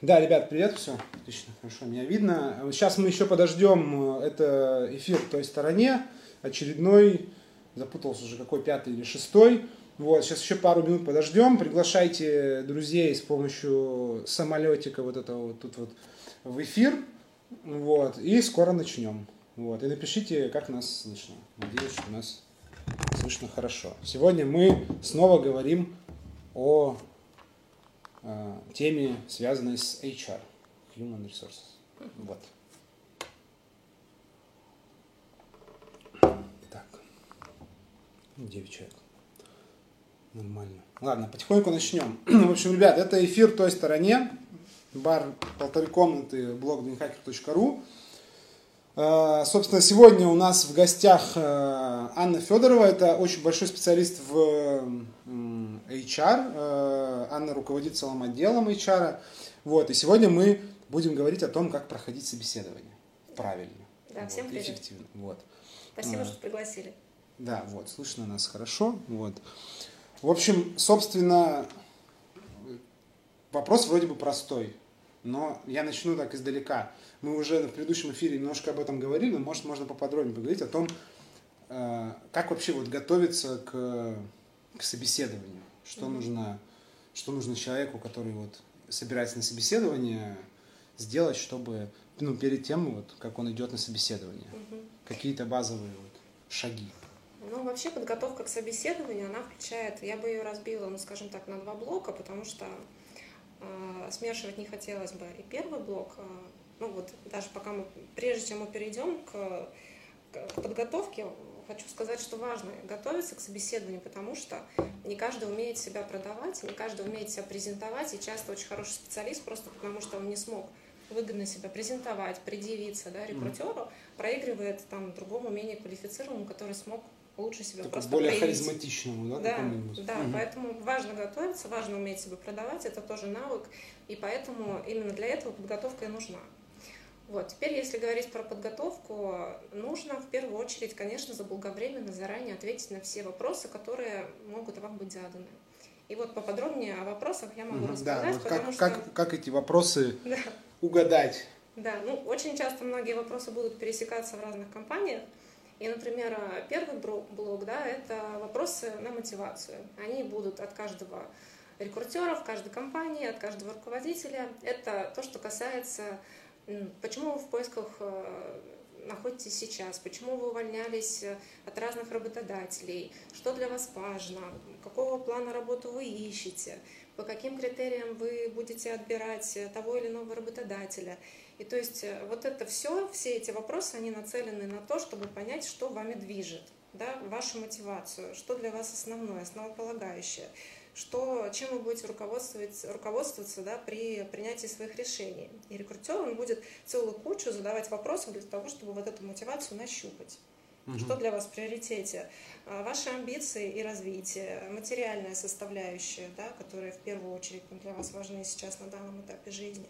Да, ребят, привет, все, отлично, хорошо, меня видно. Сейчас мы еще подождем, э, это эфир в той стороне, очередной, запутался уже какой, пятый или шестой. Вот, сейчас еще пару минут подождем, приглашайте друзей с помощью самолетика вот этого вот тут вот в эфир, вот, и скоро начнем. Вот, и напишите, как нас слышно. Надеюсь, что нас слышно хорошо. Сегодня мы снова говорим о теме, связанной с HR, Human Resources. Вот. Так. 9 человек. Нормально. Ладно, потихоньку начнем. В общем, ребят, это эфир той стороне. Бар полторы комнаты, блог собственно, сегодня у нас в гостях э, Анна Федорова. Это очень большой специалист в HR. Э, Анна руководит целым отделом HR. Вот. И сегодня мы будем говорить о том, как проходить собеседование правильно. Да, вот, всем привет. Эффективно. Вот. Спасибо, что пригласили. Да, вот, слышно нас хорошо. Вот. В общем, собственно, вопрос вроде бы простой, но я начну так издалека мы уже в предыдущем эфире немножко об этом говорили, но может можно поподробнее поговорить о том, э, как вообще вот готовиться к, к собеседованию, что mm-hmm. нужно, что нужно человеку, который вот собирается на собеседование, сделать, чтобы ну, перед тем, вот, как он идет на собеседование, mm-hmm. какие-то базовые вот шаги. Ну, вообще подготовка к собеседованию, она включает, я бы ее разбила, ну, скажем так, на два блока, потому что э, смешивать не хотелось бы. И первый блок, э, ну вот даже пока мы, прежде чем мы перейдем к, к подготовке, хочу сказать, что важно готовиться к собеседованию, потому что не каждый умеет себя продавать, не каждый умеет себя презентовать, и часто очень хороший специалист просто потому, что он не смог выгодно себя презентовать, предъявиться да, рекрутеру, проигрывает там другому менее квалифицированному, который смог лучше себя Только просто более проявить. харизматичному, да? Да, да угу. поэтому важно готовиться, важно уметь себя продавать, это тоже навык, и поэтому именно для этого подготовка и нужна. Вот. Теперь, если говорить про подготовку, нужно в первую очередь, конечно, заблаговременно заранее ответить на все вопросы, которые могут вам быть заданы. И вот поподробнее о вопросах я могу рассказать, да, вот потому как, что... Как, как эти вопросы да. угадать? Да, ну очень часто многие вопросы будут пересекаться в разных компаниях. И, например, первый блок, да, это вопросы на мотивацию. Они будут от каждого рекрутера, в каждой компании, от каждого руководителя. Это то, что касается Почему вы в поисках э, находитесь сейчас, почему вы увольнялись э, от разных работодателей, что для вас важно, какого плана работы вы ищете, по каким критериям вы будете отбирать э, того или иного работодателя. И то есть вот это все, все эти вопросы, они нацелены на то, чтобы понять, что вами движет, да, вашу мотивацию, что для вас основное, основополагающее что, чем вы будете руководствоваться, руководствоваться да, при принятии своих решений. И рекрутер он будет целую кучу задавать вопросов для того, чтобы вот эту мотивацию нащупать. Угу. Что для вас в приоритете? А, ваши амбиции и развитие, материальная составляющая, да, которая в первую очередь для вас важны сейчас на данном этапе жизни.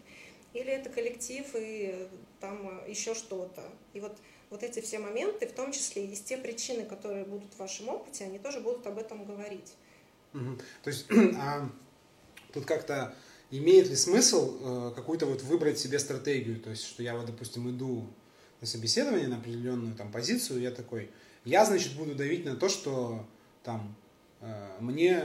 Или это коллектив и там еще что-то. И вот, вот эти все моменты, в том числе и те причины, которые будут в вашем опыте, они тоже будут об этом говорить. То есть а, тут как-то имеет ли смысл э, какую-то вот выбрать себе стратегию? То есть, что я вот, допустим, иду на собеседование на определенную там позицию, я такой, я, значит, буду давить на то, что там э, мне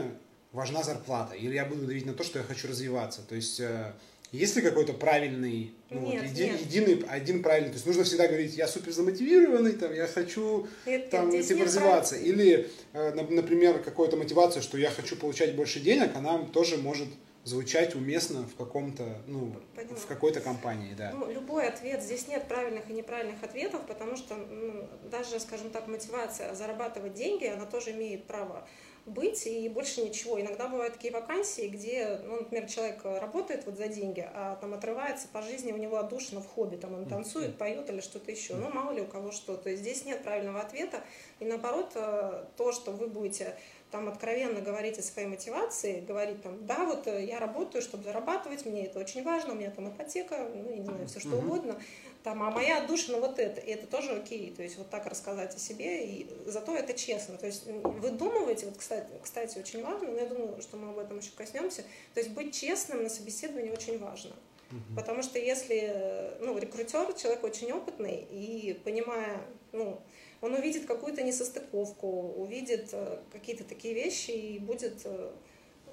важна зарплата, или я буду давить на то, что я хочу развиваться. То есть э, есть ли какой-то правильный, ну, нет, вот, еди, нет. единый, один правильный? То есть нужно всегда говорить, я супер замотивированный, там, я хочу нет, там, типа, развиваться. Правильно. Или, э, например, какая-то мотивация, что я хочу получать больше денег, она тоже может звучать уместно в каком-то, ну, Понимаю. в какой-то компании, да. Ну, любой ответ, здесь нет правильных и неправильных ответов, потому что ну, даже, скажем так, мотивация зарабатывать деньги, она тоже имеет право быть и больше ничего. Иногда бывают такие вакансии, где, ну, например, человек работает вот за деньги, а там отрывается по жизни, у него отдушина в хобби, там он танцует, поет или что-то еще. Ну, мало ли у кого что. То есть здесь нет правильного ответа. И наоборот, э, то, что вы будете там откровенно говорить о своей мотивации, говорить там, да, вот э, я работаю, чтобы зарабатывать, мне это очень важно, у меня там ипотека, ну, я не знаю, все что угодно, там, а моя отдушина вот это, и это тоже окей, то есть вот так рассказать о себе, и зато это честно, то есть выдумываете, вот, кстати, кстати, очень важно, но я думаю, что мы об этом еще коснемся, то есть быть честным на собеседовании очень важно. Угу. Потому что если ну, рекрутер человек очень опытный и понимая, ну, он увидит какую-то несостыковку, увидит э, какие-то такие вещи и будет э,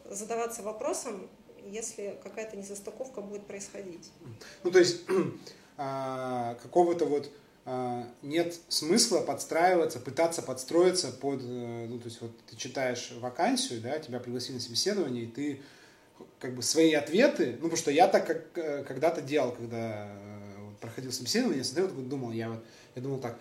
задаваться вопросом, если какая-то несостыковка будет происходить. Ну, то есть а, какого-то вот а, нет смысла подстраиваться, пытаться подстроиться под, э, ну, то есть вот ты читаешь вакансию, да, тебя пригласили на собеседование, и ты как бы свои ответы, ну, потому что я так как э, когда-то делал, когда э, проходил собеседование, я смотрел, думал, я вот, я думал так,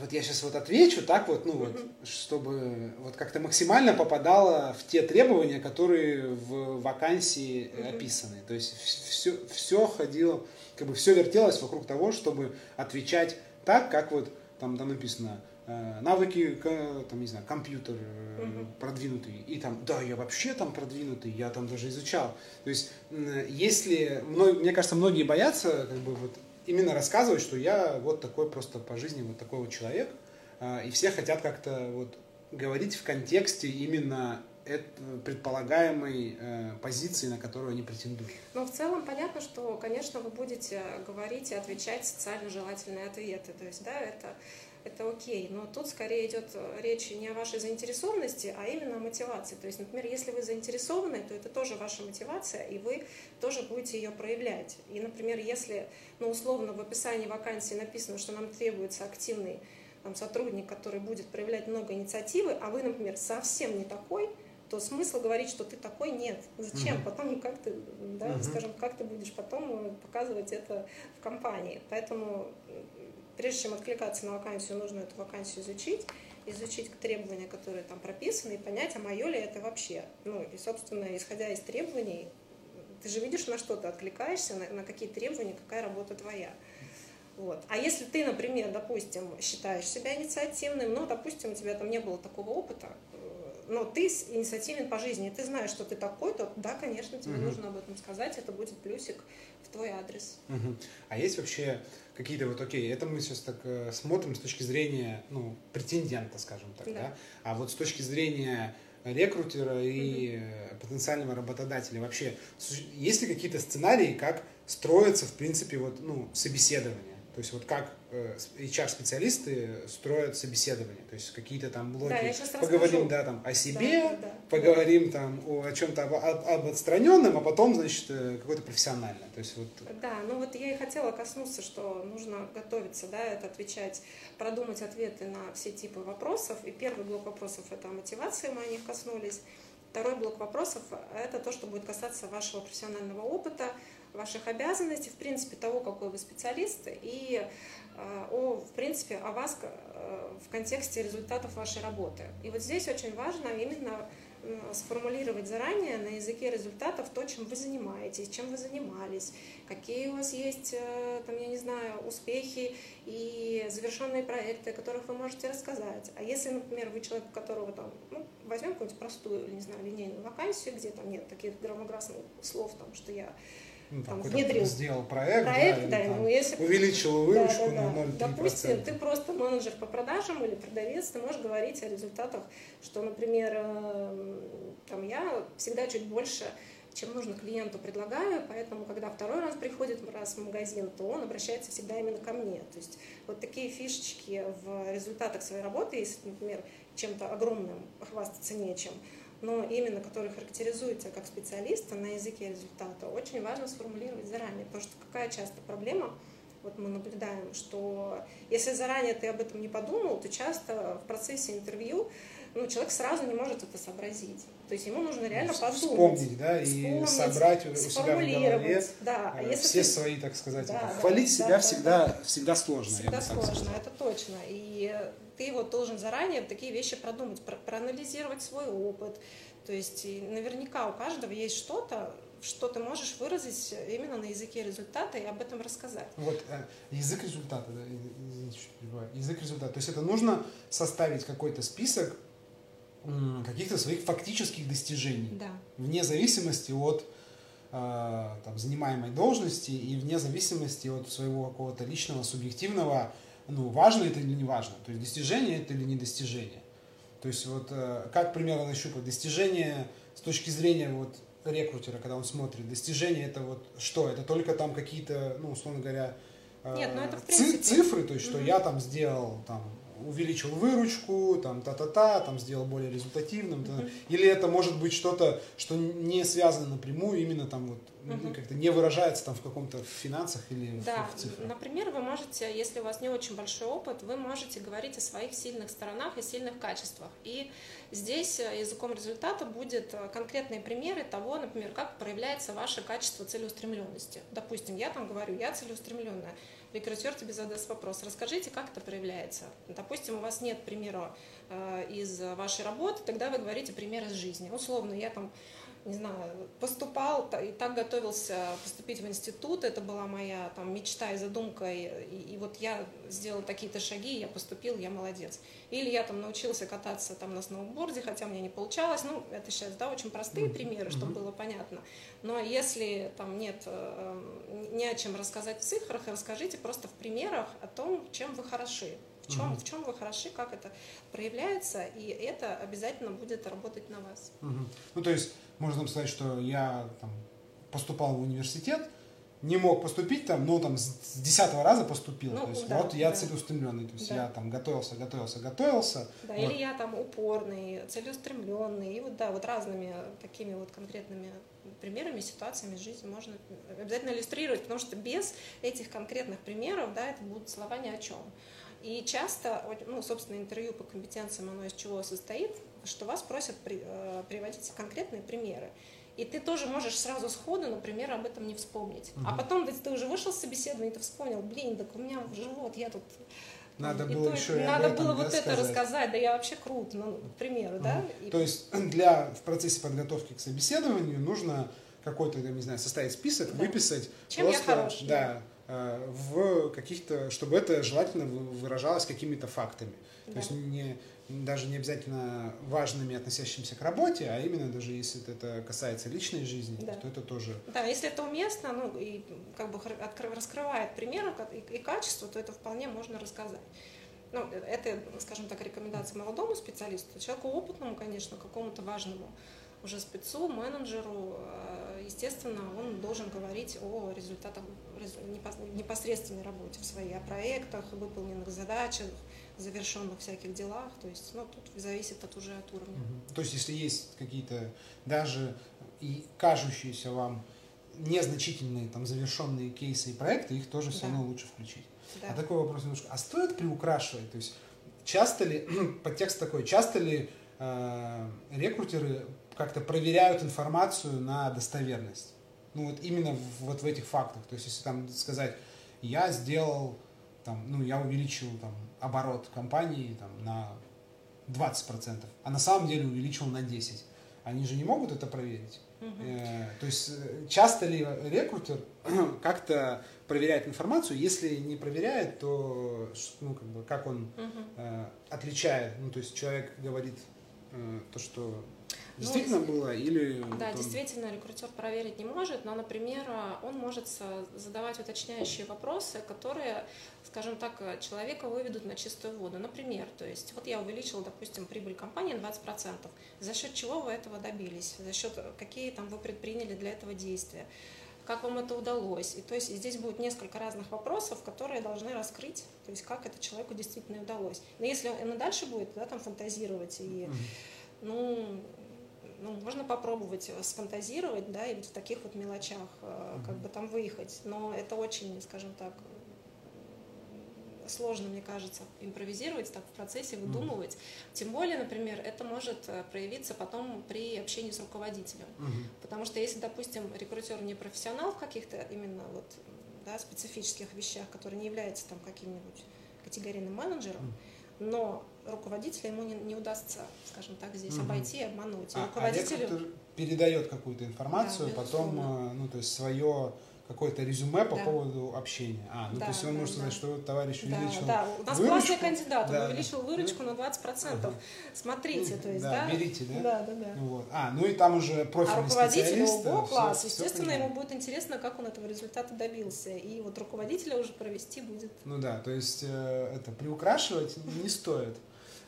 вот я сейчас вот отвечу так вот, ну вот, чтобы вот как-то максимально попадало в те требования, которые в вакансии описаны. То есть все, все ходило, как бы все вертелось вокруг того, чтобы отвечать так, как вот там, там написано, э, навыки, там, не знаю, компьютер uh продвинутый, и там, да, я вообще там продвинутый, я там даже изучал. То есть, если, мне кажется, многие боятся, как бы, вот, именно рассказывать, что я вот такой просто по жизни вот такой вот человек, э, и все хотят как-то вот говорить в контексте именно предполагаемой э, позиции, на которую они претендуют. Ну, в целом понятно, что, конечно, вы будете говорить и отвечать социально желательные ответы. То есть, да, это, это окей. Но тут скорее идет речь не о вашей заинтересованности, а именно о мотивации. То есть, например, если вы заинтересованы, то это тоже ваша мотивация, и вы тоже будете ее проявлять. И, например, если, ну, условно, в описании вакансии написано, что нам требуется активный там, сотрудник, который будет проявлять много инициативы, а вы, например, совсем не такой, то смысла говорить, что ты такой, нет. Зачем? Угу. Потом как ты, да, угу. скажем, как ты будешь потом показывать это в компании. Поэтому прежде чем откликаться на вакансию, нужно эту вакансию изучить, изучить требования, которые там прописаны, и понять, а мое ли это вообще. Ну, и, собственно, исходя из требований, ты же видишь, на что ты откликаешься, на, на какие требования, какая работа твоя. Вот. А если ты, например, допустим, считаешь себя инициативным, но, допустим, у тебя там не было такого опыта, но ты инициативен по жизни, ты знаешь, что ты такой, то да, конечно, тебе угу. нужно об этом сказать, это будет плюсик в твой адрес. Угу. А есть вообще какие-то вот, окей, это мы сейчас так э, смотрим с точки зрения, ну, претендента, скажем так, да, да? а вот с точки зрения рекрутера и угу. потенциального работодателя вообще есть ли какие-то сценарии, как строится, в принципе, вот, ну, собеседование? То есть вот как э, HR-специалисты строят собеседование, то есть какие-то там блоки. Да, поговорим, да, там о себе, да, да, поговорим да. там о, о чем-то об, об отстраненном, а потом, значит, э, какое-то профессиональное. То есть вот. Да, ну вот я и хотела коснуться, что нужно готовиться, да, это отвечать, продумать ответы на все типы вопросов. И первый блок вопросов это о мотивации, мы о них коснулись. Второй блок вопросов – это то, что будет касаться вашего профессионального опыта, ваших обязанностей, в принципе, того, какой вы специалист, и э, о, в принципе, о вас э, в контексте результатов вашей работы. И вот здесь очень важно именно сформулировать заранее на языке результатов то, чем вы занимаетесь, чем вы занимались, какие у вас есть, э, там, я не знаю, успехи и завершенные проекты, о которых вы можете рассказать. А если, например, вы человек, у которого там, ну, возьмем какую-нибудь простую, не знаю, линейную вакансию, где там нет таких громогласных слов, там, что я ну, там, внедрил. Сделал проект, проект да, да, там, ну, если... увеличил выручку да, да, на 0,3%. Допустим, ты просто менеджер по продажам или продавец, ты можешь говорить о результатах, что, например, э, там, я всегда чуть больше чем нужно клиенту предлагаю, поэтому, когда второй раз приходит раз в магазин, то он обращается всегда именно ко мне. То есть вот такие фишечки в результатах своей работы, если, например, чем-то огромным хвастаться нечем, но именно который характеризуется как специалиста на языке результата, очень важно сформулировать заранее, потому что какая часто проблема, вот мы наблюдаем, что если заранее ты об этом не подумал, то часто в процессе интервью ну, человек сразу не может это сообразить. То есть ему нужно реально подумать. Вспомнить, да, и собрать у себя в голове да. а если все ты... свои, так сказать. Да, Хвалить да, себя да, всегда, да. всегда сложно. Всегда сложно, это точно. И ты вот должен заранее такие вещи продумать, про проанализировать свой опыт. То есть наверняка у каждого есть что-то, что ты можешь выразить именно на языке результата и об этом рассказать. Вот э, язык результата, да, извините, язык результата. То есть это нужно составить какой-то список каких-то своих фактических достижений, да. вне зависимости от э, там, занимаемой должности и вне зависимости от своего какого-то личного, субъективного ну, важно это или не важно. То есть достижение это или не достижение. То есть вот э, как примерно нащупать достижение с точки зрения вот рекрутера, когда он смотрит, достижения это вот что? Это только там какие-то, ну, условно говоря, Нет, ну это в принципе... цифры, то есть, что угу. я там сделал там увеличил выручку, там та-та-та, там сделал более результативным, mm-hmm. или это может быть что-то, что не связано напрямую, именно там вот mm-hmm. как-то не выражается там в каком-то финансах или да. в, в цифрах. Например, вы можете, если у вас не очень большой опыт, вы можете говорить о своих сильных сторонах и сильных качествах. И здесь э, языком результата будет э, конкретные примеры того, например, как проявляется ваше качество целеустремленности. Допустим, я там говорю, я целеустремленная рекрутер тебе задаст вопрос, расскажите, как это проявляется. Допустим, у вас нет примера э, из вашей работы, тогда вы говорите пример из жизни. Условно, я там не знаю, поступал и так готовился поступить в институт, это была моя там мечта и задумка, и, и, вот я сделал такие-то шаги, я поступил, я молодец. Или я там научился кататься там на сноуборде, хотя у меня не получалось, ну, это сейчас, да, очень простые примеры, чтобы было понятно. Но если там нет, э, не о чем рассказать в цифрах, расскажите просто в примерах о том, чем вы хороши. В чем, угу. в чем вы хороши, как это проявляется, и это обязательно будет работать на вас. Угу. Ну, то есть можно сказать, что я там, поступал в университет, не мог поступить там, но там с десятого раза поступил. Ну, то есть да, вот я да. целеустремленный, то есть да. я там готовился, готовился, готовился. Да, вот. или я там упорный, целеустремленный, и вот да, вот разными такими вот конкретными примерами, ситуациями из жизни можно обязательно иллюстрировать, потому что без этих конкретных примеров, да, это будут слова ни о чем. И часто, ну, собственно, интервью по компетенциям, оно из чего состоит, что вас просят при, э, приводить конкретные примеры. И ты тоже можешь сразу сходу, например, об этом не вспомнить. Угу. А потом ты, ты уже вышел с собеседования, ты вспомнил, блин, так у меня живот, я тут... Надо и было то, еще Надо этом, было да, вот сказать. это рассказать, да я вообще крут, ну, к примеру, угу. да. И... То есть для, в процессе подготовки к собеседованию нужно какой-то, я не знаю, составить список, да. выписать. Чем просто, я хорош. Да, э, в каких-то, чтобы это желательно выражалось какими-то фактами. Да. То есть не даже не обязательно важными, относящимися к работе, а именно даже если это касается личной жизни, да. то это тоже... Да, если это уместно, ну и как бы раскрывает примеры и, и качество, то это вполне можно рассказать. Ну, это, скажем так, рекомендация молодому специалисту, человеку опытному, конечно, какому-то важному уже спецу, менеджеру, э, естественно, он должен говорить о результатах непосредственной работе в своей, о проектах, выполненных задачах, завершенных всяких делах. То есть, ну, тут зависит от уже от уровня. Угу. То есть, если есть какие-то даже и кажущиеся вам незначительные там завершенные кейсы и проекты, их тоже все да. равно лучше включить. Да. А такой вопрос немножко. А стоит приукрашивать? То есть часто ли, подтекст такой, часто ли э, рекрутеры как-то проверяют информацию на достоверность? Ну вот именно в, вот в этих фактах. То есть если там сказать, я сделал, там, ну я увеличил там оборот компании там, на 20%, а на самом деле увеличил на 10%. Они же не могут это проверить. Угу. Э, то есть э, часто ли рекрутер как-то проверяет информацию? Если не проверяет, то ну, как, бы, как он угу. э, отличает? Ну, то есть человек говорит э, то, что действительно ну, было или... Да, он... действительно, рекрутер проверить не может, но, например, он может задавать уточняющие вопросы, которые, скажем так, человека выведут на чистую воду. Например, то есть вот я увеличила, допустим, прибыль компании на 20%. За счет чего вы этого добились? За счет какие там вы предприняли для этого действия? как вам это удалось. И то есть здесь будет несколько разных вопросов, которые должны раскрыть, то есть как это человеку действительно удалось. Но если он и дальше будет да, там фантазировать и ну, ну, можно попробовать сфантазировать, да, и вот в таких вот мелочах mm-hmm. как бы там выехать. Но это очень, скажем так, сложно, мне кажется, импровизировать так в процессе, выдумывать. Mm-hmm. Тем более, например, это может э, проявиться потом при общении с руководителем. Mm-hmm. Потому что если, допустим, рекрутер не профессионал в каких-то именно вот, да, специфических вещах, которые не являются там каким-нибудь категорийным менеджером, mm-hmm. но руководителя ему не, не удастся, скажем так, здесь угу. обойти и обмануть. А, руководителю... а передает какую-то информацию, да, потом, э, ну, то есть свое какое-то резюме по да. поводу общения. А, ну да, то есть он да, может сказать, да. что товарищ увеличил да, да. У нас выручку. классный кандидат, да. он увеличил выручку на 20%. Ага. Смотрите, то есть, да? Да, берите, да? Да, да, да. Вот. А, ну и там уже профильный а руководителю ого, класс. Все, Естественно, все ему будет интересно, как он этого результата добился. И вот руководителя уже провести будет. Ну да, то есть э, это приукрашивать не стоит.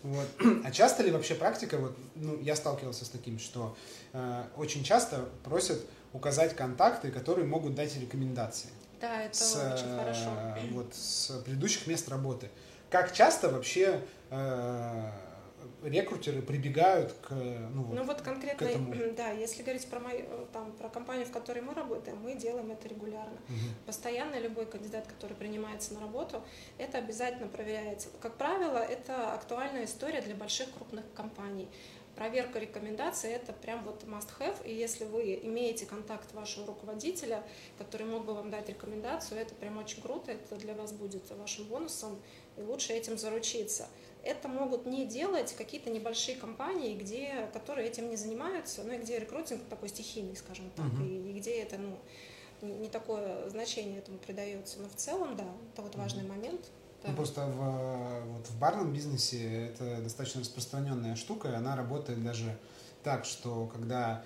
Вот. А часто ли вообще практика, вот, ну, я сталкивался с таким, что э, очень часто просят указать контакты, которые могут дать рекомендации. Да, это с, очень хорошо. Вот, с предыдущих мест работы. Как часто вообще э, рекрутеры прибегают к ну, вот, ну вот конкретно, к этому. да, если говорить про мою, там, про компанию, в которой мы работаем, мы делаем это регулярно. Угу. Постоянно любой кандидат, который принимается на работу, это обязательно проверяется. Как правило, это актуальная история для больших крупных компаний. Проверка рекомендаций – это прям вот must-have, и если вы имеете контакт вашего руководителя, который мог бы вам дать рекомендацию, это прям очень круто, это для вас будет вашим бонусом, и лучше этим заручиться это могут не делать какие-то небольшие компании, где, которые этим не занимаются, ну и где рекрутинг такой стихийный, скажем так, uh-huh. и, и где это ну, не такое значение этому придается. Но в целом, да, это вот важный uh-huh. момент. Да. Ну, просто в, вот в барном бизнесе это достаточно распространенная штука, и она работает даже так, что когда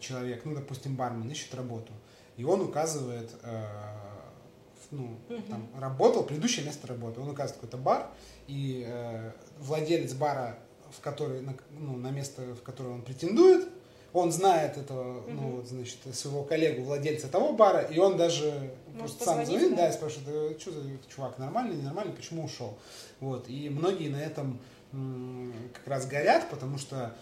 человек, ну, допустим, бармен ищет работу, и он указывает э, ну, угу. там, работал, предыдущее место работы. Он указывает какой-то бар, и э, владелец бара, в который, на, ну, на место, в которое он претендует, он знает этого, угу. ну, вот, значит, своего коллегу, владельца того бара, и он даже Может, сам звонит, да, да и спрашивает, «Э, что за чувак, нормальный, ненормальный, почему ушел? Вот, и многие на этом как раз горят, потому что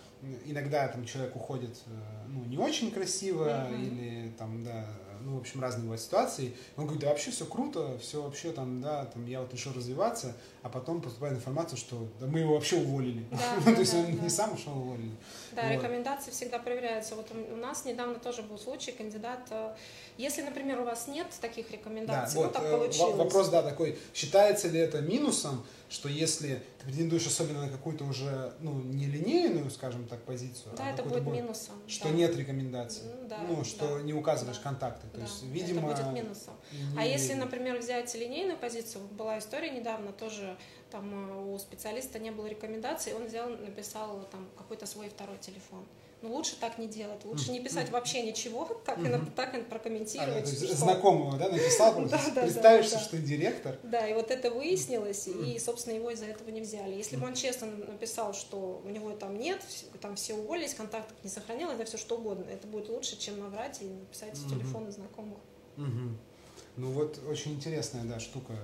иногда там человек уходит э, ну, не очень красиво, mm-hmm. или там, да, ну, в общем, разные бывают ситуации. Он говорит, да вообще все круто, все вообще там, да, там я вот решил развиваться, а потом поступает информация, что да, мы его вообще уволили. Да, То есть он не сам ушел, уволили. Да, рекомендации всегда проверяются. Вот у нас недавно тоже был случай, кандидат, э, если, например, у вас нет таких рекомендаций, ну так э, получилось. Вопрос, да, такой, считается ли это минусом, что если ты претендуешь особенно на какую-то уже, ну, не линейную, скажем так, позицию, да, а это будет минусом. Что да. нет рекомендаций. Да, ну, что да, не указываешь да, контакты. То да, есть, видимо... Это будет минусом. Не... А если, например, взять линейную позицию, была история недавно, тоже там э, у специалиста не было рекомендаций, он взял, написал там какой-то свой второй телефон. Ну, лучше так не делать, лучше не писать вообще ничего, так, и, так и прокомментировать. А, что... Знакомого, да, написал, да, да, представишься, да, да. что ты директор. Да, и вот это выяснилось, и, собственно, его из-за этого не взяли. Если бы он честно написал, что у него там нет, там все уволились, контактов не сохранил, это все что угодно, это будет лучше, чем наврать и написать телефоны знакомых. Mm-hmm. Ну вот очень интересная, да, штука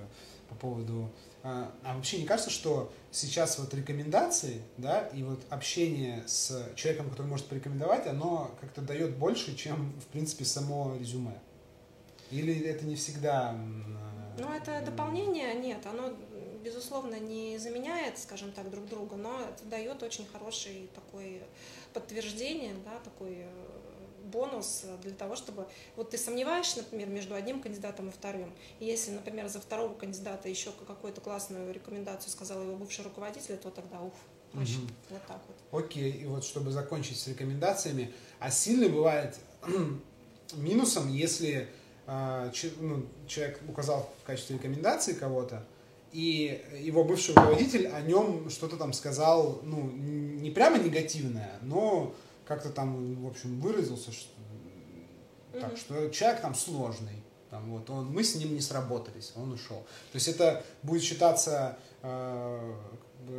по поводу а, а вообще не кажется, что сейчас вот рекомендации, да, и вот общение с человеком, который может порекомендовать, оно как-то дает больше, чем, в принципе, само резюме? Или это не всегда... Ну, это дополнение, нет, оно, безусловно, не заменяет, скажем так, друг друга, но это дает очень хороший такой подтверждение, да, такой э, бонус для того, чтобы... Вот ты сомневаешься, например, между одним кандидатом и вторым. И если, например, за второго кандидата еще какую-то классную рекомендацию сказал его бывший руководитель, то тогда ух, проще. Угу. Вот так вот. Окей, и вот чтобы закончить с рекомендациями, а сильно бывает минусом, если э, ну, человек указал в качестве рекомендации кого-то, и его бывший руководитель о нем что-то там сказал, ну, не прямо негативное, но как-то там, в общем, выразился, что, mm-hmm. так, что человек там сложный. Там, вот, он, мы с ним не сработались, он ушел. То есть это будет считаться э,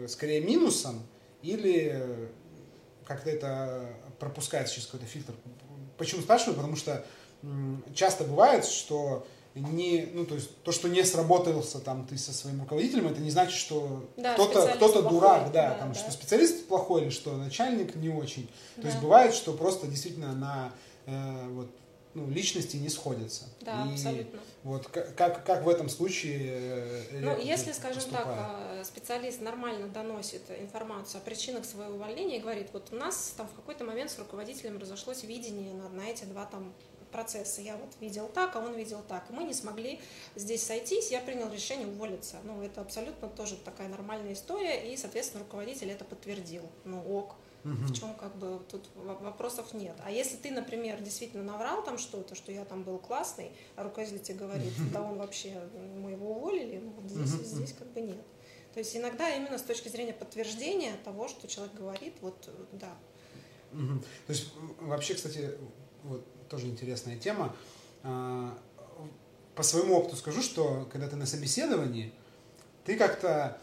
скорее минусом или как-то это пропускается через какой-то фильтр. Почему спрашиваю? Потому что часто бывает, что не, ну, то есть то, что не сработался там ты со своим руководителем, это не значит, что да, кто-то, кто-то дурак, да, да, там, да. что специалист плохой или что начальник не очень. То да. есть бывает, что просто действительно на э, вот, ну, личности не сходятся. Да, и абсолютно. Вот как, как в этом случае э, Ну, если, скажем поступает? так, э, специалист нормально доносит информацию о причинах своего увольнения и говорит, вот у нас там в какой-то момент с руководителем разошлось видение на, на эти два там процесса. Я вот видел так, а он видел так. И мы не смогли здесь сойтись, я принял решение уволиться. Ну, это абсолютно тоже такая нормальная история, и, соответственно, руководитель это подтвердил. Ну, ок. Угу. В чем как бы тут вопросов нет. А если ты, например, действительно наврал там что-то, что я там был классный, а руководитель тебе говорит, да он вообще, мы его уволили, ну, вот здесь, угу. здесь как бы нет. То есть иногда именно с точки зрения подтверждения того, что человек говорит, вот да. Угу. То есть вообще, кстати, вот тоже интересная тема. А, по своему опыту скажу, что когда ты на собеседовании, ты как-то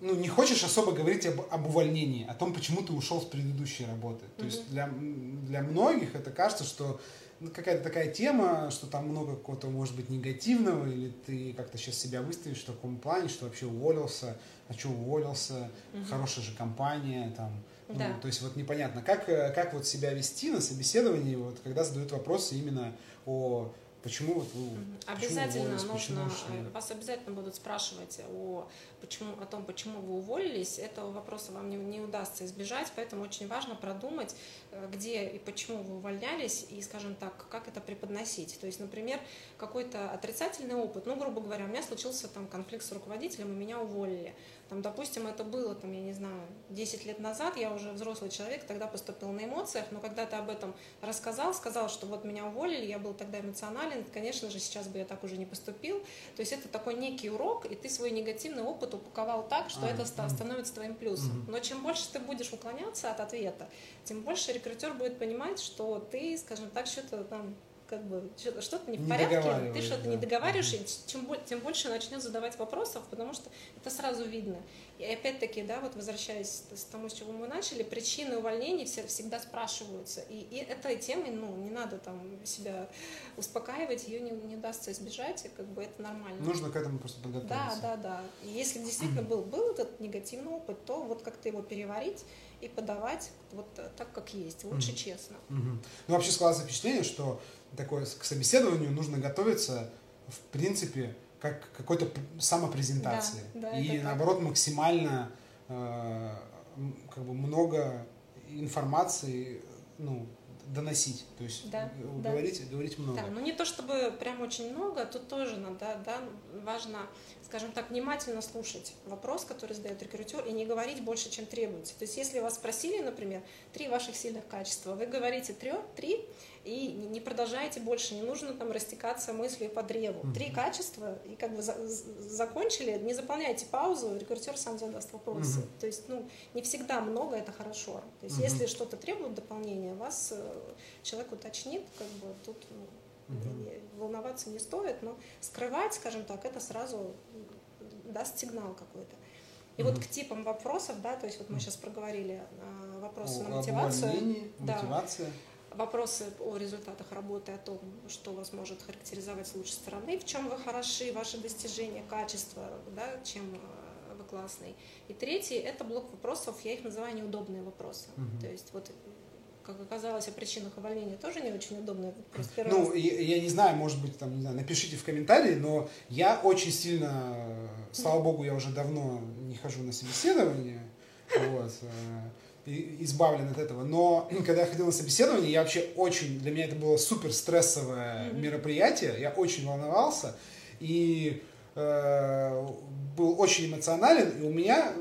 ну, не хочешь особо говорить об, об увольнении, о том, почему ты ушел с предыдущей работы. То mm-hmm. есть для, для многих это кажется, что ну, какая-то такая тема, что там много какого-то, может быть, негативного, или ты как-то сейчас себя выставишь в таком плане, что вообще уволился, а что уволился, угу. хорошая же компания, там, ну, да. то есть вот непонятно, как, э, как вот себя вести на собеседовании, вот, когда задают вопросы именно о Почему вот вы обязательно почему нужно почему вас обязательно будут спрашивать о почему о том, почему вы уволились. Этого вопроса вам не, не удастся избежать, поэтому очень важно продумать, э, где и почему вы увольнялись и, скажем так, как это преподносить. То есть, например, какой-то отрицательный опыт. Ну, грубо говоря, у меня случился там конфликт с руководителем и меня уволили. Там, допустим, это было, там, я не знаю, 10 лет назад, я уже взрослый человек, тогда поступил на эмоциях, но когда ты об этом рассказал, сказал, что вот меня уволили, я был тогда эмоционален, конечно же, сейчас бы я так уже не поступил. То есть это такой некий урок, и ты свой негативный опыт упаковал так, что а, это становится твоим плюсом. Но чем больше ты будешь уклоняться от ответа, тем больше рекрутер будет понимать, что ты, скажем так, что-то там как бы что-то не в порядке, ты что-то да. не договариваешь, и чем, тем больше начнет задавать вопросов, потому что это сразу видно. И опять-таки, да, вот возвращаясь к тому, с чего мы начали, причины увольнений все, всегда спрашиваются. И, и этой темой, ну, не надо там себя успокаивать, ее не, не удастся избежать, и как бы это нормально. Нужно к этому просто подготовиться. Да, да, да. И если действительно был, был этот негативный опыт, то вот как-то его переварить и подавать вот так, как есть, лучше mm-hmm. честно. Mm-hmm. Ну, вообще складывается впечатление, что такое к собеседованию нужно готовиться, в принципе, как к какой-то самопрезентации. Да, да, и наоборот, так. максимально э, как бы много информации ну, доносить. То есть да, говорить, да. говорить много. Да, ну не то чтобы прям очень много, тут тоже надо, да, важно скажем так, внимательно слушать вопрос, который задает рекрутер, и не говорить больше, чем требуется. То есть, если вас спросили, например, три ваших сильных качества, вы говорите три, три и не продолжаете больше, не нужно там растекаться мыслью по древу. Mm-hmm. Три качества, и как бы за, закончили, не заполняйте паузу, рекрутер сам задаст вопросы. Mm-hmm. То есть, ну, не всегда много, это хорошо. То есть, mm-hmm. если что-то требует дополнения, вас э, человек уточнит, как бы тут ну, Угу. Волноваться не стоит, но скрывать, скажем так, это сразу даст сигнал какой-то. И угу. вот к типам вопросов, да, то есть вот мы сейчас проговорили а, вопросы о, на мотивацию. Да, мотивация. Вопросы о результатах работы, о том, что вас может характеризовать с лучшей стороны, в чем вы хороши, ваши достижения, качество, да, чем э, вы классный. И третий – это блок вопросов, я их называю неудобные вопросы. Угу. То есть вот как оказалось, о причинах увольнения тоже не очень удобно. Ну, я, я не знаю, может быть, там, не знаю, напишите в комментарии, но я очень сильно, слава богу, я уже давно не хожу на собеседование, вот, э, избавлен от этого. Но когда я ходил на собеседование, я вообще очень, для меня это было супер стрессовое mm-hmm. мероприятие, я очень волновался, и э, был очень эмоционален, и у меня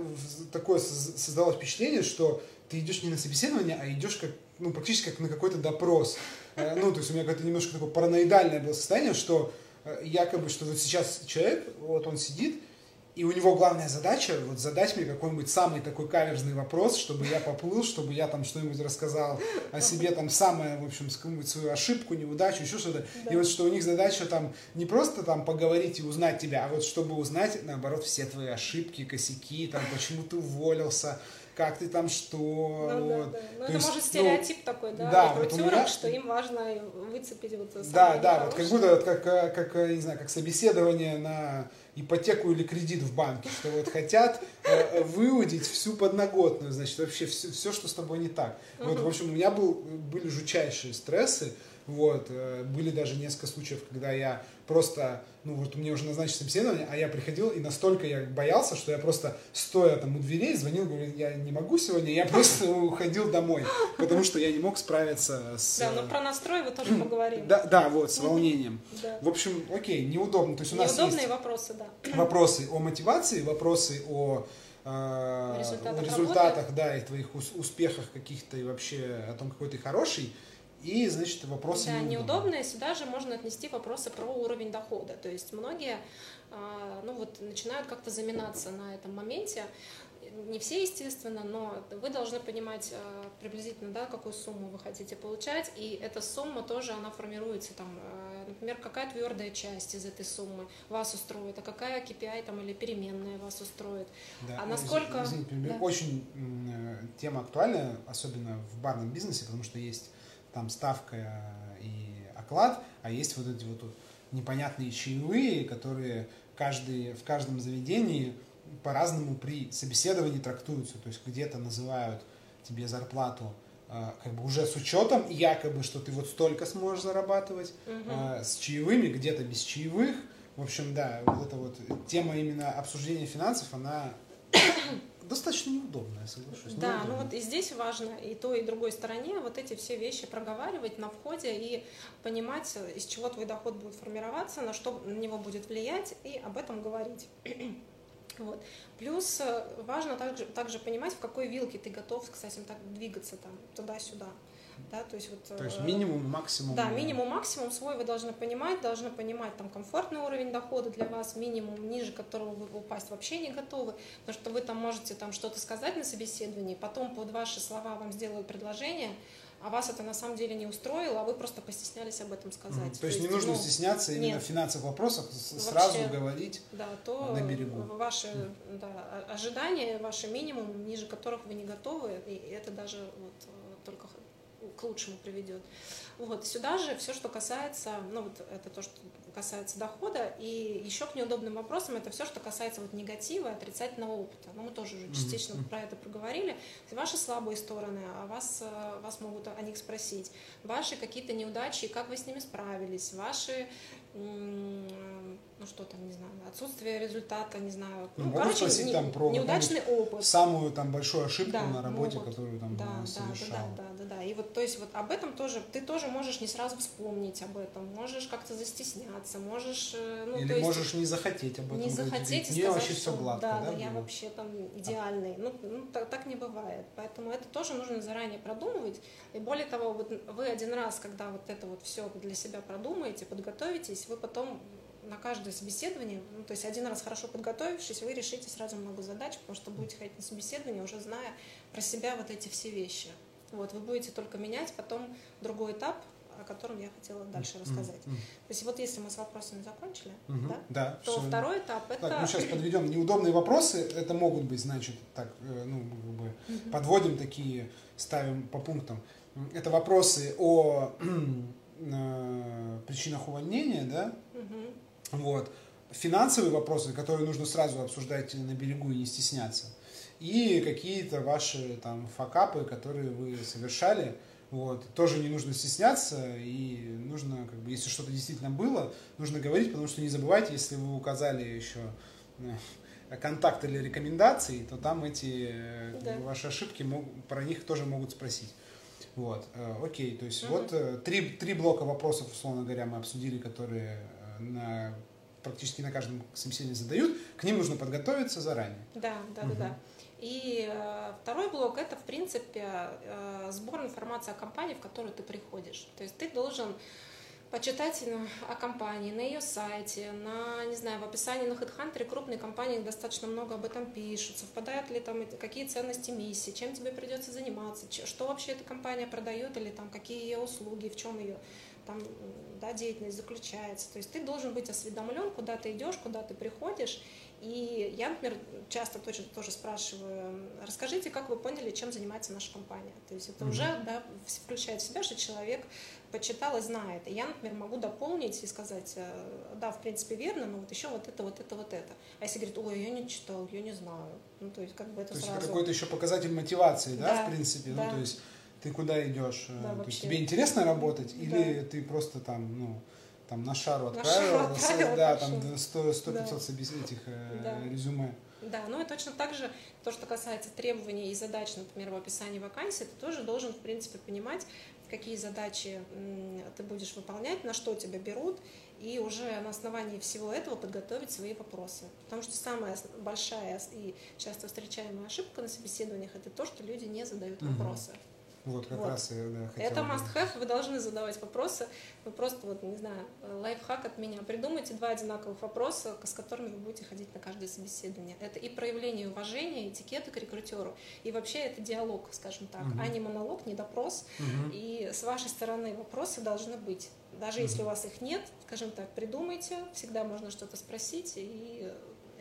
такое создалось впечатление, что ты идешь не на собеседование, а идешь как ну, практически как на какой-то допрос. Э, ну, то есть у меня какое-то немножко такое параноидальное было состояние, что э, якобы, что вот сейчас человек, вот он сидит, и у него главная задача вот задать мне какой-нибудь самый такой каверзный вопрос, чтобы я поплыл, чтобы я там что-нибудь рассказал о себе, там самое, в общем, какую-нибудь свою ошибку, неудачу, еще что-то. Да. И вот что у них задача там не просто там поговорить и узнать тебя, а вот чтобы узнать, наоборот, все твои ошибки, косяки, там, почему ты уволился, как ты там что. Ну, вот. да, да. Ну, это есть, может стереотип ну, такой, да, да вот меня... что им важно выцепить вот Да, да, вот как будто вот как, э, как, э, не знаю, как собеседование на ипотеку или кредит в банке, что вот хотят э, выудить всю подноготную, значит, вообще все, все, что с тобой не так. Вот, в общем, у меня был, были жутчайшие стрессы, вот, э, были даже несколько случаев, когда я просто, ну вот мне уже назначили собеседование, а я приходил и настолько я боялся, что я просто стоя там у дверей звонил, говорю, я не могу сегодня, я просто уходил домой, потому что я не мог справиться с... Да, но про настрой вы тоже поговорим. Да, да, вот, с волнением. В общем, окей, неудобно. То есть у нас Неудобные вопросы, да. Вопросы о мотивации, вопросы о результатах, результатах да, и твоих успехах каких-то и вообще о том, какой ты хороший. И, значит, вопросы Да, неудобные. Сюда же можно отнести вопросы про уровень дохода. То есть многие а, ну вот, начинают как-то заминаться на этом моменте. Не все, естественно, но вы должны понимать а, приблизительно, да, какую сумму вы хотите получать. И эта сумма тоже, она формируется там, а, например, какая твердая часть из этой суммы вас устроит, а какая KPI там или переменная вас устроит. Да. А насколько... Извините, да. очень э, тема актуальная, особенно в барном бизнесе, потому что есть там ставка и оклад, а есть вот эти вот непонятные чаевые, которые каждый, в каждом заведении по-разному при собеседовании трактуются. То есть где-то называют тебе зарплату э, как бы уже с учетом якобы, что ты вот столько сможешь зарабатывать, э, с чаевыми, где-то без чаевых. В общем, да, вот эта вот тема именно обсуждения финансов, она достаточно неудобная, соглашусь. Да, ну неудобная. вот и здесь важно и той, и другой стороне вот эти все вещи проговаривать на входе и понимать, из чего твой доход будет формироваться, на что на него будет влиять, и об этом говорить. Вот. Плюс э, важно также, также понимать, в какой вилке ты готов, кстати, так двигаться там туда-сюда. Да, то есть, вот, То есть э, минимум, максимум. Да, минимум, максимум свой вы должны понимать, должны понимать там комфортный уровень дохода для вас, минимум, ниже которого вы упасть вообще не готовы, потому что вы там можете там что-то сказать на собеседовании, потом под ваши слова вам сделают предложение, а вас это на самом деле не устроило, а вы просто постеснялись об этом сказать. Мгм. То, есть, не нужно ну, стесняться именно нет. в финансовых вопросах, Вообще. сразу говорить. Да, то на берегу. ваши да, о- ожидания, ваши минимум, ниже которых вы не готовы, и это даже вот э, только к лучшему приведет. Вот сюда же все, что касается, ну вот это то, что касается дохода, и еще к неудобным вопросам это все, что касается вот негатива, отрицательного опыта. Ну мы тоже уже частично мгм. про это проговорили. Ваши слабые стороны, а вас э, вас могут о них спросить. Ваши какие-то неудачи, как вы с ними справились. Ваши ну что там, не знаю, отсутствие результата, не знаю. Ну, Ну, короче, спросить не- там про неудачный опыт. Самую там большую ошибку Да, на работе, могут. которую там Да, да, да, совершал. да, да, да, да. И вот, то есть, вот об этом тоже, ты тоже можешь не сразу вспомнить об этом, можешь как-то застесняться, можешь, э, ну, Или то есть, можешь не захотеть об этом не говорить. захотеть и Мне сказать, вообще что все гладко, да, да, да, я вообще там идеальный. Ну, ну, так, так не бывает. Поэтому это тоже нужно заранее продумывать. И более того, вот вы один раз, когда вот это вот все для себя продумаете, подготовитесь, вы потом на каждое собеседование, ну, то есть один раз хорошо подготовившись, вы решите сразу много задач, потому что будете ходить на собеседование, уже зная про себя вот эти все вещи. Вот, вы будете только менять потом другой этап, о котором я хотела дальше рассказать. мгм, То есть вот если мы с вопросами закончили, мгм. да, Да, то всё. второй этап это... Так, ну сейчас подведем неудобные вопросы. Это могут быть, значит, так, э, ну, как бы Мгм. подводим такие, ставим по пунктам. Это вопросы о э, причинах увольнения, да, Мгм. Вот. Финансовые вопросы, которые нужно сразу обсуждать на берегу и не стесняться. И какие-то ваши там факапы, которые вы совершали, вот. Тоже не нужно стесняться, и нужно, как бы, если что-то действительно было, нужно говорить, потому что не забывайте, если вы указали еще э, контакт или рекомендации, то там эти э, Да. ваши ошибки, про них тоже могут спросить. Вот, э, окей, то есть Мгм. вот три, три блока вопросов, условно говоря, мы обсудили, которые на, практически на каждом собеседовании задают, к ним нужно подготовиться заранее. Да, да, Мгм. да, да. И э, второй блок это, в принципе, э, сбор информации о компании, в которую ты приходишь. То есть ты должен почитать о компании на ее сайте, на, не знаю, в описании на HeadHunter крупные компании достаточно много об этом пишут, совпадают ли там какие ценности миссии, чем тебе придется заниматься, что вообще эта компания продает или там какие ее услуги, в чем ее там, да, деятельность заключается. То есть ты должен быть осведомлен, куда ты идешь, куда ты приходишь. И я, например, часто точно тоже спрашиваю, расскажите, как вы поняли, чем занимается наша компания. То есть это Мгм. уже да, включает в себя, что человек почитал и знает. И я, например, могу дополнить и сказать, э, да, в принципе, верно, но вот еще вот это, вот это, вот это. А если говорит, ой, я не читал, я не знаю. Ну, то есть как бы это То есть сразу... это какой-то еще показатель мотивации, да, Да, в принципе. да. Ну, то есть ты куда идешь? э, Да, то есть тебе интересно работать, Да. или ты просто там, ну, там на шару На отправил, шару с- отправил, да, там 100, 100 Да. 500 собес- этих э, Да. резюме. Да, ну и точно так же то, что касается требований и задач, например, в описании вакансии, ты тоже должен, в принципе, понимать, какие задачи ты будешь выполнять, на что тебя берут, и уже на основании всего этого подготовить свои вопросы. Потому что самая большая и часто встречаемая ошибка на собеседованиях это то, что люди не задают вопросы. Вот, как Вот. раз я да, хотел Это must have, вы должны задавать вопросы. Вы просто, вот, не знаю, лайфхак от меня. Придумайте два одинаковых вопроса, с которыми вы будете ходить на каждое собеседование. Это и проявление уважения, этикета к рекрутеру, и вообще это диалог, скажем так, Мгм. а не монолог, не допрос. Мгм. И с вашей стороны вопросы должны быть Даже если у вас их нет, скажем так, придумайте, всегда можно что-то спросить, и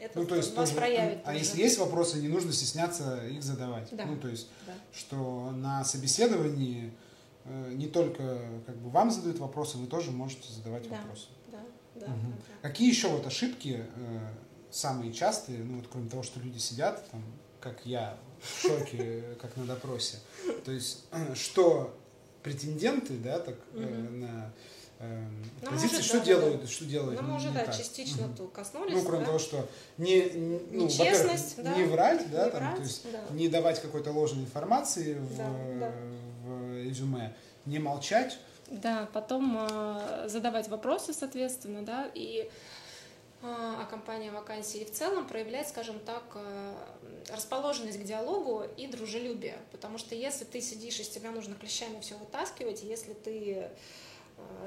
это ну, то есть вас тоже, проявит. А тоже. если есть вопросы, не нужно стесняться их задавать. Да. Ну, то есть, Да. что на собеседовании э, не только как бы вам задают вопросы, вы тоже можете задавать Да. вопросы. Да, да, Мгм. да, да. Какие еще вот ошибки э, самые частые, ну вот кроме того, что люди сидят, там, как я, в шоке, как на допросе. То есть, что претенденты, да, так, э, на Ну, позиции, может, что да, делают, да. что делают Ну, мы уже, не да, так. частично тут коснулись. Ну, кроме да. того, что не, не- ну, во-первых, да. не врать, да, Не там, врать, то есть да. не давать какой-то ложной информации в, Да, да. в резюме, не молчать. Да, потом э, задавать вопросы, соответственно, да, и э, о компании вакансии и в целом проявлять, скажем так, э, расположенность к диалогу и дружелюбие. Потому что если ты сидишь, из тебя нужно клещами все вытаскивать, если ты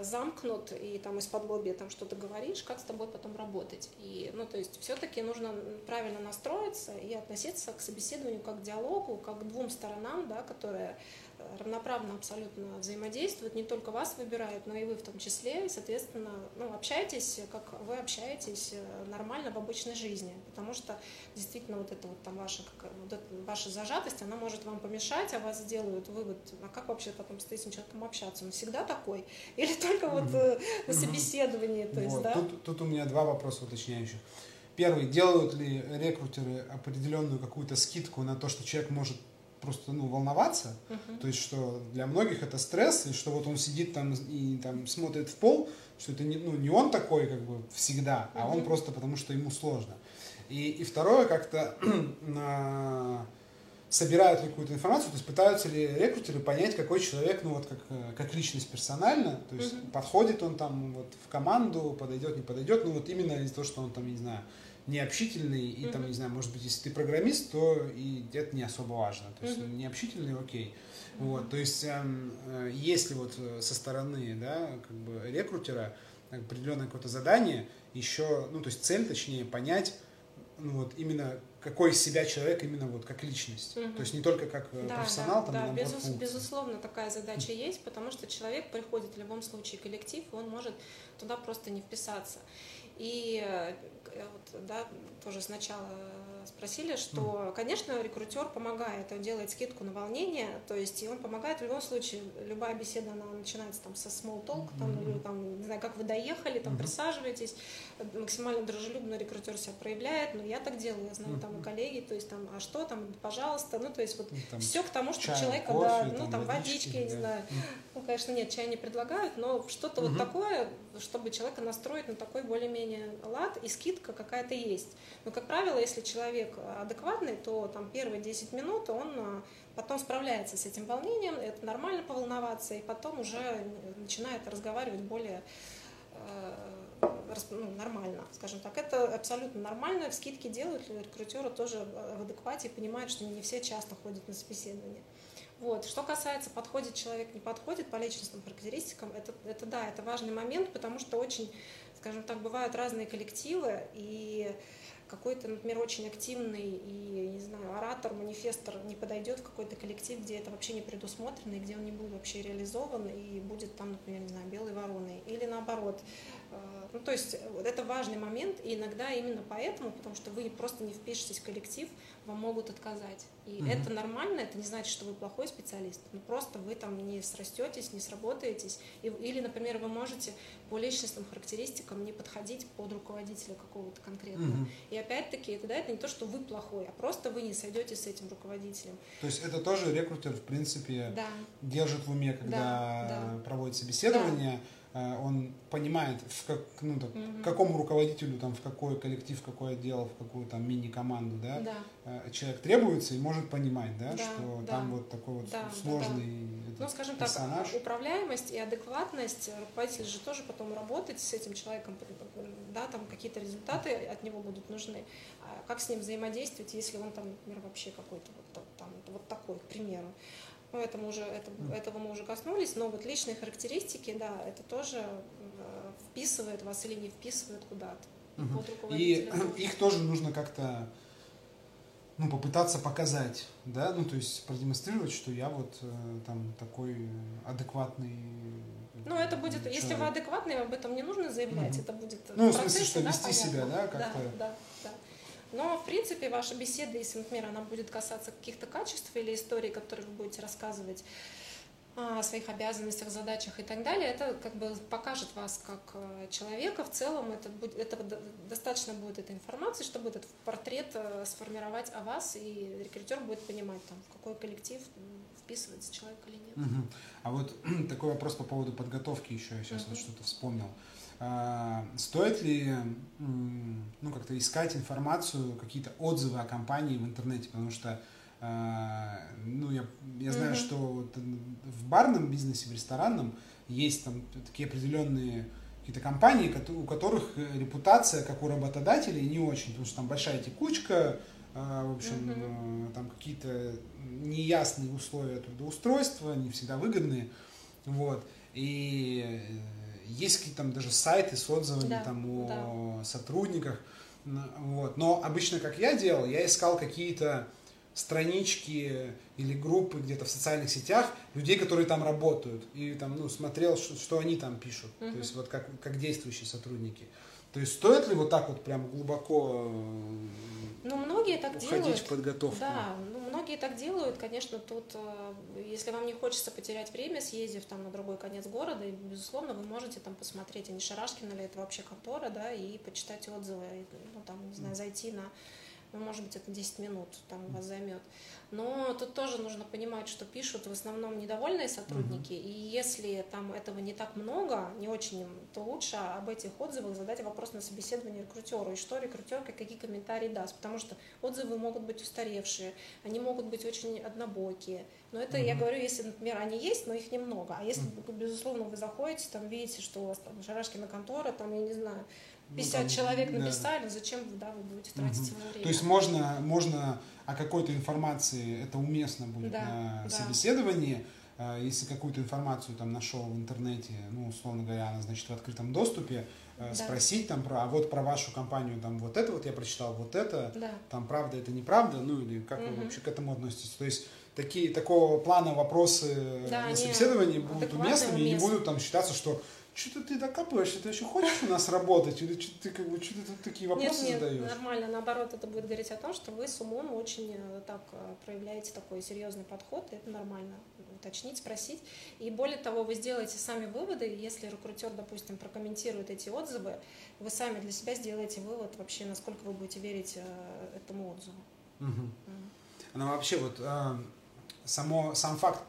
замкнут и там из-под лобби там что-то говоришь, как с тобой потом работать. И, ну, то есть все-таки нужно правильно настроиться и относиться к собеседованию как к диалогу, как к двум сторонам, да, которые э, равноправно абсолютно взаимодействуют, не только вас выбирают, но и вы в том числе, и, соответственно, ну, общайтесь, как вы общаетесь э, нормально в обычной жизни, потому что действительно вот эта вот там ваша, какая- вот эта ваша зажатость, она может вам помешать, а вас сделают вывод, а как вообще потом с этим человеком общаться, он всегда такой? Или только вот э, на собеседовании, то есть, Вот. да? Тут, тут у меня два вопроса уточняющих. Первый, делают ли рекрутеры определенную какую-то скидку на то, что человек может просто ну, волноваться? Мгм. То есть, что для многих это стресс, и что вот он сидит там и там смотрит в пол, что это не, ну, не он такой как бы всегда, а он просто потому, что ему сложно. И, и второе, как-то на- собирают ли какую-то информацию, то есть пытаются ли рекрутеры понять, какой человек, ну вот как, э, как личность персонально, то есть Мгм. подходит он там вот в команду, подойдет, не подойдет, ну вот именно из-за того, что он там, не знаю, необщительный, и там, не знаю, может быть, если ты программист, то и это не особо важно. То есть необщительный, окей. Вот, то есть, эм, э, если вот э, со стороны, да, как бы рекрутера определенное какое-то задание, еще, ну, то есть цель, точнее, понять, ну, вот именно какой из себя человек именно вот как личность. Мгм. То есть не только как э, Да, профессионал, да, там, да, набор безус- функций. безусловно, такая задача есть, потому что человек приходит в любом случае коллектив, и он может туда просто не вписаться. И э, вот, да, тоже сначала спросили, что, конечно, рекрутер помогает, он делает скидку на волнение, то есть и он помогает в любом случае. Любая беседа, она начинается там со small talk, там, или там, не знаю, как вы доехали, там присаживаетесь, максимально дружелюбно рекрутер себя проявляет, но я так делаю, я знаю там и коллеги, то есть там, а что там, пожалуйста, ну то есть вот Ну, там, все к тому, чай, человека, кофе, да, ну там, там водички, водички, я не знаю. Ну, конечно, нет, чай не предлагают, но что-то вот такое, чтобы человека настроить на такой более-менее лад, и скидка какая-то есть. Но, как правило, если человек адекватный, то там первые 10 минут он а, потом справляется с этим волнением, это нормально поволноваться, и потом уже начинает разговаривать более э, ну, нормально, скажем так. Это абсолютно нормально. Скидки делают, рекрутеры тоже в адеквате и понимают, что не все часто ходят на собеседование. Вот. Что касается подходит человек, не подходит по личностным характеристикам, это, это да, это важный момент, потому что очень, скажем так, бывают разные коллективы, и какой-то, например, очень активный и, не знаю, оратор, манифестор не подойдет в какой-то коллектив, где это вообще не предусмотрено, и где он не будет вообще реализован, и будет там, например, не знаю, белой вороной. Или наоборот. Э, Ну, то есть вот это важный момент, и иногда именно поэтому, потому что вы просто не впишетесь в коллектив, вам могут отказать. И Мгм. это нормально, это не значит, что вы плохой специалист, но просто вы там не срастетесь, не сработаетесь. И- или, например, вы можете по личностным характеристикам не подходить под руководителя какого-то конкретного. Мгм. И опять-таки, тогда это не то, что вы плохой, а просто вы не сойдетесь с этим руководителем. То есть это тоже рекрутер, в принципе, Да, держит в уме, когда Да, проводит собеседование, э, он понимает, в, как, ну, так, Мгм. какому руководителю, там, в какой коллектив, в какой отдел, в какую там мини-команду, да, да. э, человек требуется и может понимать, да, Да, что да. там вот такой вот Да, да, сложный этот Ну, скажем персонаж. так, управляемость и адекватность, руководитель же тоже потом работать с этим человеком, да, там какие-то результаты от него будут нужны. А как с ним взаимодействовать, если он там, например, вообще какой-то вот, та- там, вот такой, к примеру. Ну, это мы уже, это, этого мы уже коснулись, но вот личные характеристики, да, это тоже э, вписывает вас или не вписывает куда-то. Под И их тоже нужно как-то ну, попытаться показать, да, ну, то есть продемонстрировать, что я вот э, там такой адекватный ну, это будет, человек. если вы адекватный, об этом не нужно заявлять, mm-hmm. это будет Ну, в, смысле, что да, вести понятно. себя, да, как-то. Да, да. Но, в принципе, ваша беседа, если, например, она будет касаться каких-то качеств или историй, которые вы будете рассказывать, о своих обязанностях, задачах и так далее, это как бы покажет вас как э, человека. В целом это будет, этого достаточно будет этой информации, чтобы этот портрет э, сформировать о вас, и рекрутер будет понимать, там, в какой коллектив вписывается человек или нет. Угу. А вот такой вопрос по поводу подготовки еще, я сейчас угу. вот что-то вспомнил. А, стоит ли ну, как-то искать информацию, какие-то отзывы о компании в интернете, потому что а, ну, я, я знаю, mm-hmm. что вот в барном бизнесе, в ресторанном есть там такие определенные какие-то компании, у которых репутация, как у работодателей, не очень, потому что там большая текучка, а, в общем, mm-hmm. там какие-то неясные условия трудоустройства, не всегда выгодные, вот, и э, есть какие-то там даже сайты с отзывами да, там о да. сотрудниках, вот, но обычно, как я делал, я искал какие-то странички или группы где-то в социальных сетях людей, которые там работают, и там, ну, смотрел, что, что они там пишут, uh-huh. то есть вот как, как действующие сотрудники. То есть стоит ли вот так вот прям глубоко ну, многие так делают. в подготовку? Да, ну, многие так делают. Конечно, тут, э, если вам не хочется потерять время, съездив там на другой конец города, и, безусловно, вы можете там посмотреть, а не Шарашкина ли это вообще контора, да, и почитать отзывы, ну, там, не знаю, зайти на ну, может быть, это 10 минут там вас займет. Но тут тоже нужно понимать, что пишут в основном недовольные сотрудники, uh-huh. и если там этого не так много, не очень, то лучше об этих отзывах задать вопрос на собеседование рекрутеру, и что рекрутер, какие комментарии даст, потому что отзывы могут быть устаревшие, они могут быть очень однобокие. Но это uh-huh. я говорю, если, например, они есть, но их немного. А если, uh-huh. безусловно, вы заходите, там видите, что у вас там Шарашкина контора, там, я не знаю, 50 ну, человек написали, да. зачем да, вы будете тратить угу. время? То есть можно, можно о какой-то информации, это уместно будет да, на да. собеседовании, а, если какую-то информацию там нашел в интернете, ну, условно говоря, она, значит, в открытом доступе, э, да. спросить там про, а вот про вашу компанию, там, вот это вот я прочитал, вот это, да. там, правда это неправда, ну, или как угу. вы вообще к этому относитесь? То есть такие, такого плана вопросы да, на собеседовании будут уместными, и не будут там считаться, что что-то ты докапываешься, ты еще хочешь у нас работать, или что ты как бы что ты такие вопросы нет, нет, задаешь? нормально, наоборот, это будет говорить о том, что вы с умом очень э, так э, проявляете такой серьезный подход, и это нормально уточнить, спросить. И более того, вы сделаете сами выводы, если рекрутер, допустим, прокомментирует эти отзывы, вы сами для себя сделаете вывод вообще, насколько вы будете верить э, этому отзыву. Угу. Угу. Ну, вообще вот само, сам факт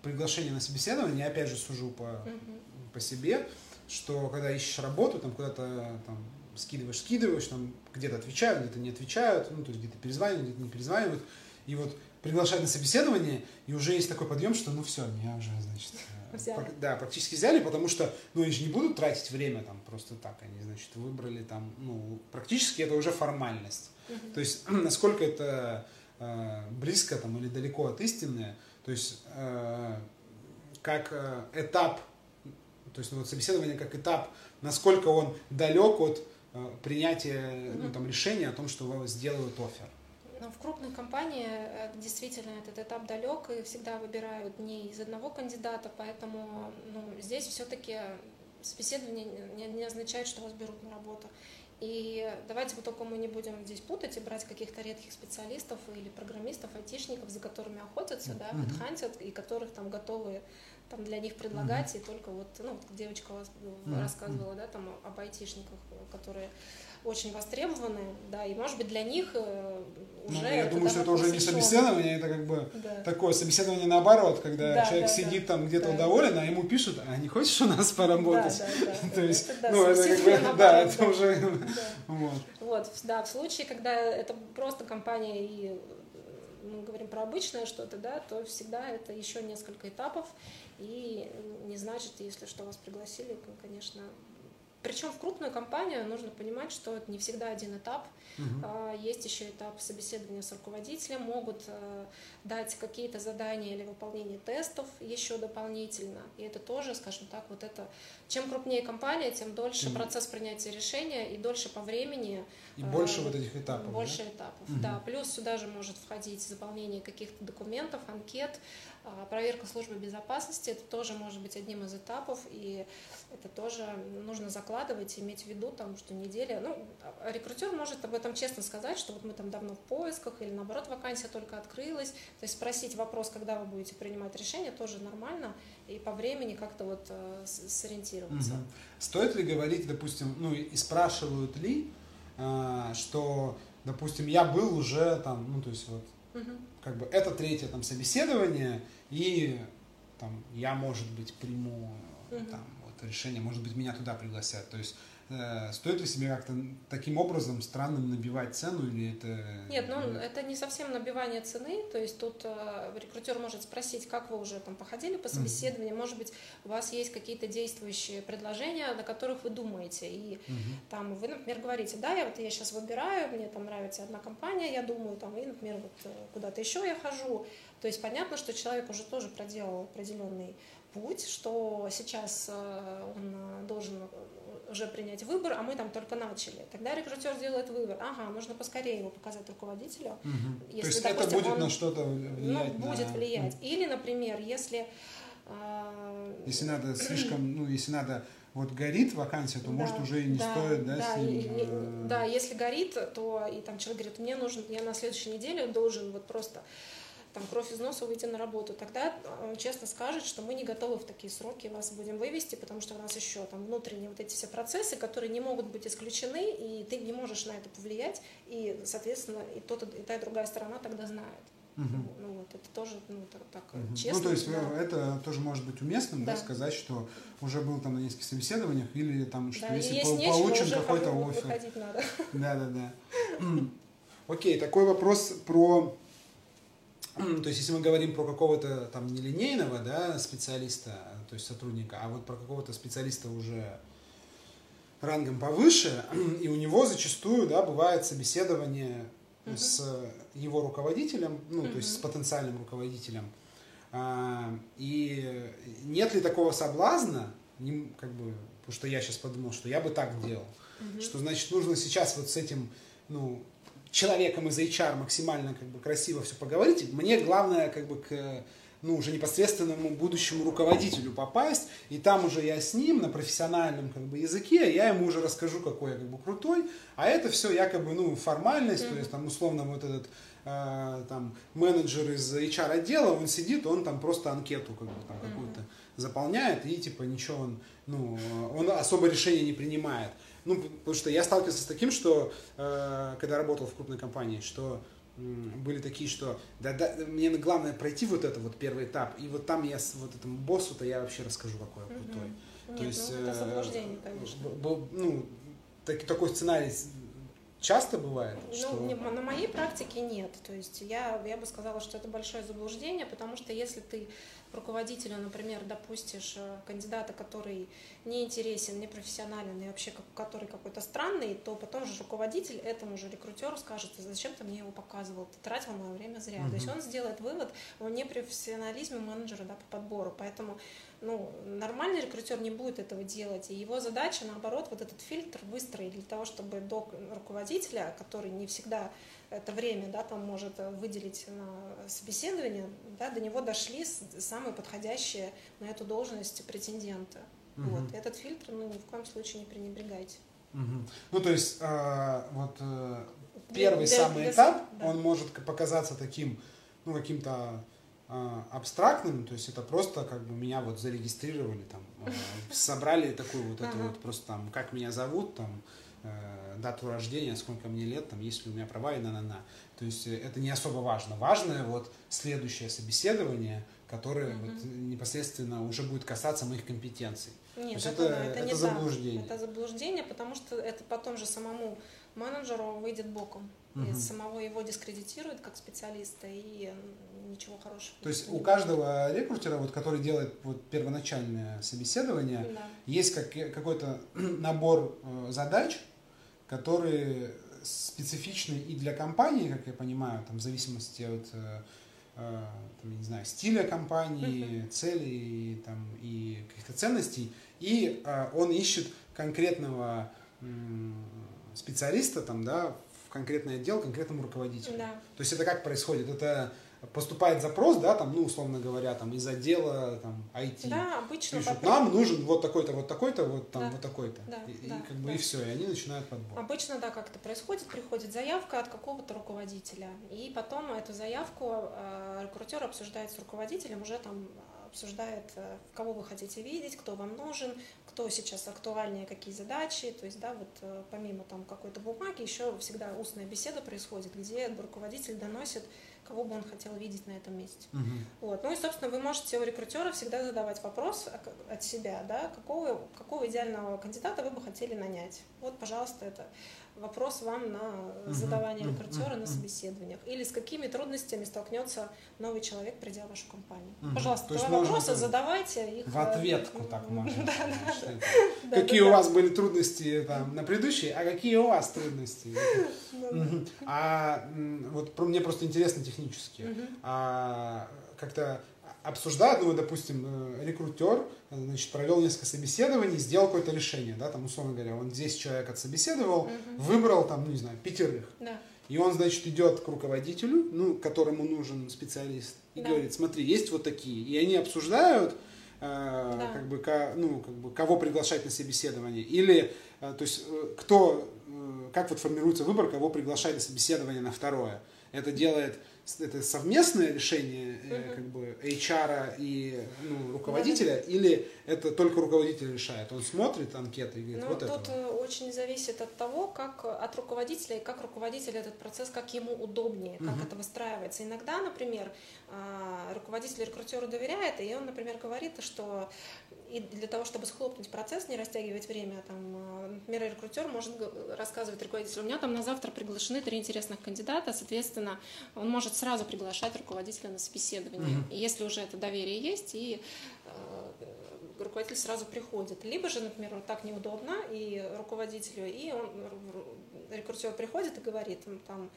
приглашения на собеседование, я опять же сужу по угу по себе, что когда ищешь работу, там куда-то там, скидываешь, скидываешь, там где-то отвечают, где-то не отвечают, ну, то есть где-то перезванивают, где-то не перезванивают. И вот приглашают на собеседование, и уже есть такой подъем, что ну все, меня уже, значит, э, взяли. да, практически взяли, потому что, ну, они же не будут тратить время там просто так, они, значит, выбрали там, ну, практически это уже формальность. Угу. То есть, насколько это э, близко там или далеко от истины, то есть, э, как э, этап то есть ну, вот собеседование как этап, насколько он далек от э, принятия ну, там, решения о том, что сделают офер. Но в крупных компаниях э, действительно этот этап далек, и всегда выбирают не из одного кандидата, поэтому ну, здесь все-таки собеседование не, не означает, что вас берут на работу. И давайте вот только мы не будем здесь путать и брать каких-то редких специалистов или программистов, айтишников, за которыми охотятся, mm-hmm. да, подхантят, и которых там готовы там для них предлагать, mm-hmm. и только вот, ну, девочка вас mm-hmm. рассказывала, да, там об айтишниках, которые очень востребованы, да, и может быть для них э, уже... Ну, я думаю, что это уже не собеседование, это как бы да. такое собеседование наоборот, когда да, человек да, сидит да, там где-то да. доволен, а ему пишут, а не хочешь у нас поработать? Да, да, да. То есть, это, ну, это как бы, да, это уже... Вот. вот, да, в случае, когда это просто компания и мы говорим про обычное что-то, да, то всегда это еще несколько этапов, и не значит, если что вас пригласили, конечно, причем в крупную компанию нужно понимать, что это не всегда один этап. Uh-huh. Есть еще этап собеседования с руководителем, могут э, дать какие-то задания или выполнение тестов еще дополнительно. И это тоже, скажем так, вот это, чем крупнее компания, тем дольше uh-huh. процесс принятия решения и дольше по времени. И больше вот этих этапов. Больше да? этапов, uh-huh. да. Плюс сюда же может входить заполнение каких-то документов, анкет, проверка службы безопасности. Это тоже может быть одним из этапов, и это тоже нужно закладывать, иметь в виду, там, что неделя. Ну, рекрутер может об этом честно сказать, что вот мы там давно в поисках, или наоборот, вакансия только открылась. То есть спросить вопрос, когда вы будете принимать решение, тоже нормально, и по времени как-то вот э, сориентироваться. Угу. Стоит ли говорить, допустим, ну и спрашивают ли, э, что, допустим, я был уже там, ну то есть вот, угу. как бы это третье там собеседование, и там я, может быть, приму угу. там решение, может быть, меня туда пригласят. То есть стоит ли себе как-то таким образом странным набивать цену или это... Нет, ну это не совсем набивание цены, то есть тут э, рекрутер может спросить, как вы уже там походили по собеседованию, mm-hmm. может быть, у вас есть какие-то действующие предложения, на которых вы думаете, и mm-hmm. там вы, например, говорите, да, я вот я сейчас выбираю, мне там нравится одна компания, я думаю, там, и, например, вот э, куда-то еще я хожу, то есть понятно, что человек уже тоже проделал определенный путь, что сейчас э, он э, должен уже принять выбор, а мы там только начали. Тогда рекрутер делает выбор. Ага, нужно поскорее его показать руководителю. Угу. Если, То есть допустим, это будет он, на что-то влиять? Ну, будет влиять. Или, например, если... Э, если надо слишком, ну, если надо вот горит вакансия, то да, может уже и не да, стоит, да, да, с ним, и, э... да, если горит, то и там человек говорит, мне нужен, я на следующей неделе должен вот просто там, кровь из носа выйти на работу, тогда он честно скажет, что мы не готовы в такие сроки вас будем вывести, потому что у нас еще там внутренние вот эти все процессы, которые не могут быть исключены, и ты не можешь на это повлиять, и, соответственно, и, тот, и та, и другая сторона тогда знает. Угу. Ну вот, это тоже ну, так, так угу. честно. Ну, то есть да. это тоже может быть уместным, да. да, сказать, что уже был там на нескольких собеседованиях, или там, что да, если есть получен какой-то офер. Да, да, да. Окей, такой вопрос про то есть, если мы говорим про какого-то там нелинейного да, специалиста, то есть сотрудника, а вот про какого-то специалиста уже рангом повыше, и у него зачастую да, бывает собеседование uh-huh. с его руководителем, ну, uh-huh. то есть с потенциальным руководителем. А, и нет ли такого соблазна, как бы, потому что я сейчас подумал, что я бы так делал, uh-huh. что значит нужно сейчас вот с этим ну, человеком из HR максимально как бы красиво все поговорить. Мне главное как бы к ну, уже непосредственному будущему руководителю попасть, и там уже я с ним на профессиональном как бы, языке, я ему уже расскажу, какой я как бы крутой, а это все якобы, ну, формальность, mm-hmm. то есть там условно вот этот э, там менеджер из HR отдела, он сидит, он там просто анкету как бы там mm-hmm. какую-то заполняет, и типа ничего он, ну, он особо решения не принимает. Ну, потому что я сталкивался с таким, что э, когда работал в крупной компании, что были такие, что да, да, мне главное пройти вот это вот первый этап, и вот там я с вот этому боссу-то я вообще расскажу, какой я крутой. Нет, То есть, ну, это э, заблуждение, конечно. ну, так, такой сценарий часто бывает? Ну, что... на моей практике нет. То есть я, я бы сказала, что это большое заблуждение, потому что если ты руководителю, например, допустишь э, кандидата, который не интересен, не профессионален и вообще который какой-то странный, то потом же руководитель этому же рекрутеру скажет, зачем ты мне его показывал, ты тратил мое время зря. Угу. То есть он сделает вывод о непрофессионализме менеджера да, по подбору. Поэтому ну, нормальный рекрутер не будет этого делать. И его задача, наоборот, вот этот фильтр выстроить для того, чтобы до руководителя, который не всегда это время, да, там может выделить на собеседование, да, до него дошли самые подходящие на эту должность претенденты. Угу. Вот. Этот фильтр, ну, ни в коем случае не пренебрегайте. Угу. Ну, то есть, э, вот э, первый для, самый для, этап, да. он может показаться таким, ну, каким-то э, абстрактным, то есть это просто как бы меня вот зарегистрировали, там, э, собрали такую вот эту вот просто там, как меня зовут, там, Э, дату рождения, сколько мне лет, там, есть ли у меня права и на-на-на. То есть э, это не особо важно. Важное вот следующее собеседование, которое mm-hmm. вот непосредственно уже будет касаться моих компетенций. Нет, это, это- это, это не заблуждение. Так. Это заблуждение, потому что это потом же самому менеджеру выйдет боком. И Мгм. самого его дискредитирует как специалиста, и м, ничего хорошего. То есть у каждого рекрутера, вот, который делает вот, первоначальное собеседование. Да. есть как, какой-то набор э, задач, которые специфичны и для компании, как я понимаю, там, в зависимости от э, э, там, не знаю, стиля компании, целей там, и каких-то ценностей. И э, он ищет конкретного специалиста там, да, в конкретный отдел, конкретному руководителю. Да. То есть это как происходит? Это поступает запрос, да, там, ну, условно говоря, там, из отдела там, IT. Да, обычно Пишут, нам нужен вот такой-то, вот такой-то, вот там, Да. вот такой-то. Да, и, и да, как бы да. и все, и они начинают подбор. Обычно, да, как это происходит, приходит заявка от какого-то руководителя, и потом эту заявку э, рекрутер обсуждает с руководителем, уже там обсуждает, э, кого вы хотите видеть, кто вам нужен, кто сейчас актуальнее, какие задачи, то есть, да, вот э, помимо там какой-то бумаги, еще всегда устная беседа происходит, где руководитель доносит, кого бы он хотел видеть на этом месте. Мгм. Вот. Ну и, собственно, вы можете у рекрутера всегда задавать вопрос от себя, да, какого, какого идеального кандидата вы бы хотели нанять. Вот, пожалуйста, это вопрос вам на задавание рекрутера на собеседованиях. Или с какими трудностями столкнется новый человек, придя в вашу компанию. Пожалуйста, вопросы задавайте. Их, В э, ответку так можно. Какие у вас были трудности там, на предыдущей, а какие у вас трудности? Мгм. А вот мне просто интересно технически. Мгм. а, как-то обсуждают, ну, допустим, э, рекрутер, значит, провел несколько собеседований, сделал какое-то решение, да, там, условно говоря, он 10 человек отсобеседовал, Мгм. выбрал, там, ну, не знаю, пятерых. Да. И он, значит, идет к руководителю, ну, которому нужен специалист, и Да. говорит, смотри, есть вот такие. И они обсуждают, э, Да. как бы, ко- ну, как бы, кого приглашать на собеседование. Или, э, то есть, э, кто, э, как вот формируется выбор, кого приглашать на собеседование на второе. Это делает, это совместное решение, э, как бы, HR и ну, руководителя, или это только руководитель решает? Он смотрит анкеты и говорит, Ну, вот это. тут э, очень зависит от того, как э, от руководителя и как руководитель этот процесс, как ему удобнее, как Мгм. это выстраивается. Иногда, например, а, руководитель рекрутеру доверяет, и он, например, говорит, что и для того, чтобы схлопнуть процесс, не растягивать время, там, э, например, рекрутер может рассказывать руководителю, у меня там на завтра приглашены три интересных кандидата, соответственно, он может сразу приглашать руководителя на собеседование. И если уже это доверие есть, и э, руководитель сразу приходит. Либо же, например, вот так неудобно и руководителю, и он, рекрутер приходит и говорит, там,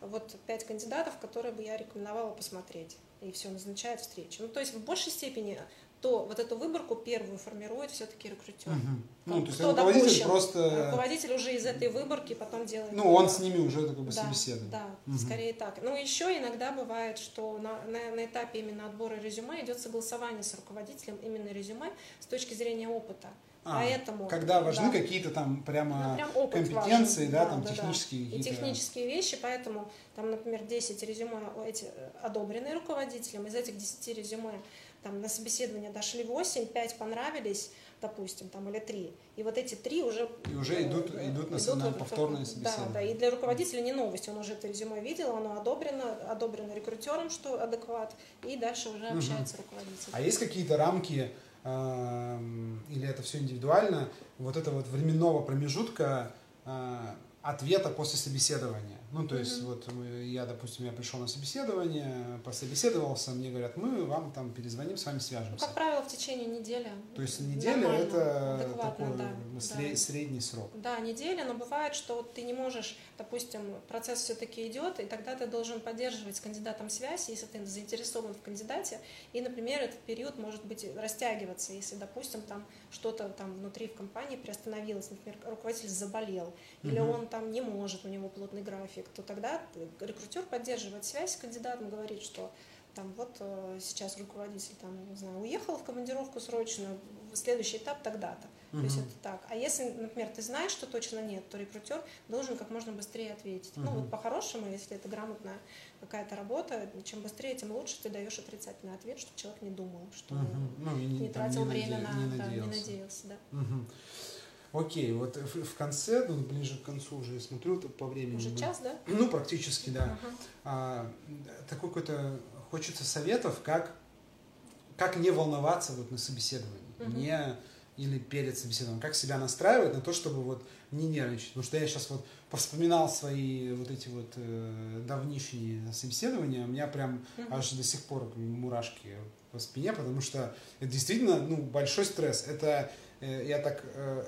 вот пять кандидатов, которые бы я рекомендовала посмотреть. И все, назначает встречу. Ну, то есть в большей степени то вот эту выборку первую формирует все-таки рекрутер. Мгм. Ну, то есть Кто руководитель допущен? просто... Руководитель уже из этой выборки потом делает. Ну, он с ними уже как бы Да, собеседует. Да, Мгм. скорее так. Ну, еще иногда бывает, что на, на, на этапе именно отбора резюме идет согласование с руководителем именно резюме с точки зрения опыта. А, Поэтому, Когда важны да. какие-то там прямо Ну, прям компетенции, важен. да, там технические И какие-то. технические вещи, поэтому там, например, 10 резюме эти э, одобрены руководителем, из этих 10 резюме там на собеседование дошли 8, 5 понравились, допустим, там или 3. И вот эти три уже И уже идут- э, идут на- на в- повторное Да, собеседование. да, и для руководителя не новость, он уже это резюме видел, оно одобрено, одобрено рекрутером, что адекват, и дальше уже общается руководитель. А есть какие-то рамки, или это все индивидуально, вот этого вот временного промежутка э, ответа после собеседования? Ну, то есть, Мгм. вот я, допустим, я пришел на собеседование, пособеседовался, мне говорят, мы вам там перезвоним, с вами Ну, свяжемся. как правило, в течение недели. То есть неделя Нормально, это такой да, бы, да. сре- средний срок. Да, неделя, но бывает, что ты не можешь, допустим, процесс все-таки идет, и тогда ты должен поддерживать с кандидатом связь, если ты заинтересован в кандидате, и, например, этот период может быть растягиваться, если, допустим, там что-то там внутри в компании приостановилось, например, руководитель заболел, или Мгм. он там не может, у него плотный график, то тогда рекрутер поддерживает связь с кандидатом, говорит, что там вот э, сейчас руководитель там, не знаю, уехал в командировку срочную, следующий этап тогда-то. То есть это так. А если, например, ты знаешь, что точно нет, то рекрутер должен как можно быстрее ответить. Ну Мгм. вот по-хорошему, если это грамотная какая-то работа, чем быстрее, тем лучше ты даешь отрицательный ответ, чтобы человек не думал, что Мгм. Ну, не там тратил наде- время на, не да, не надеялся. надеялся, да. Мгм. Окей, вот в, в конце, ну, ближе к концу уже я смотрю по времени. Уже час, да? Ну, практически, да. Ага. А, такой какой-то хочется советов, как, как не волноваться вот на собеседовании. Мгм. Не, или перед собеседованием, как себя настраивать на то, чтобы вот не нервничать. Потому что я сейчас вот вспоминал свои вот эти вот э, давнишние собеседования, у меня прям mm-hmm. аж до сих пор мурашки по спине, потому что это действительно ну, большой стресс. Это э, я так э,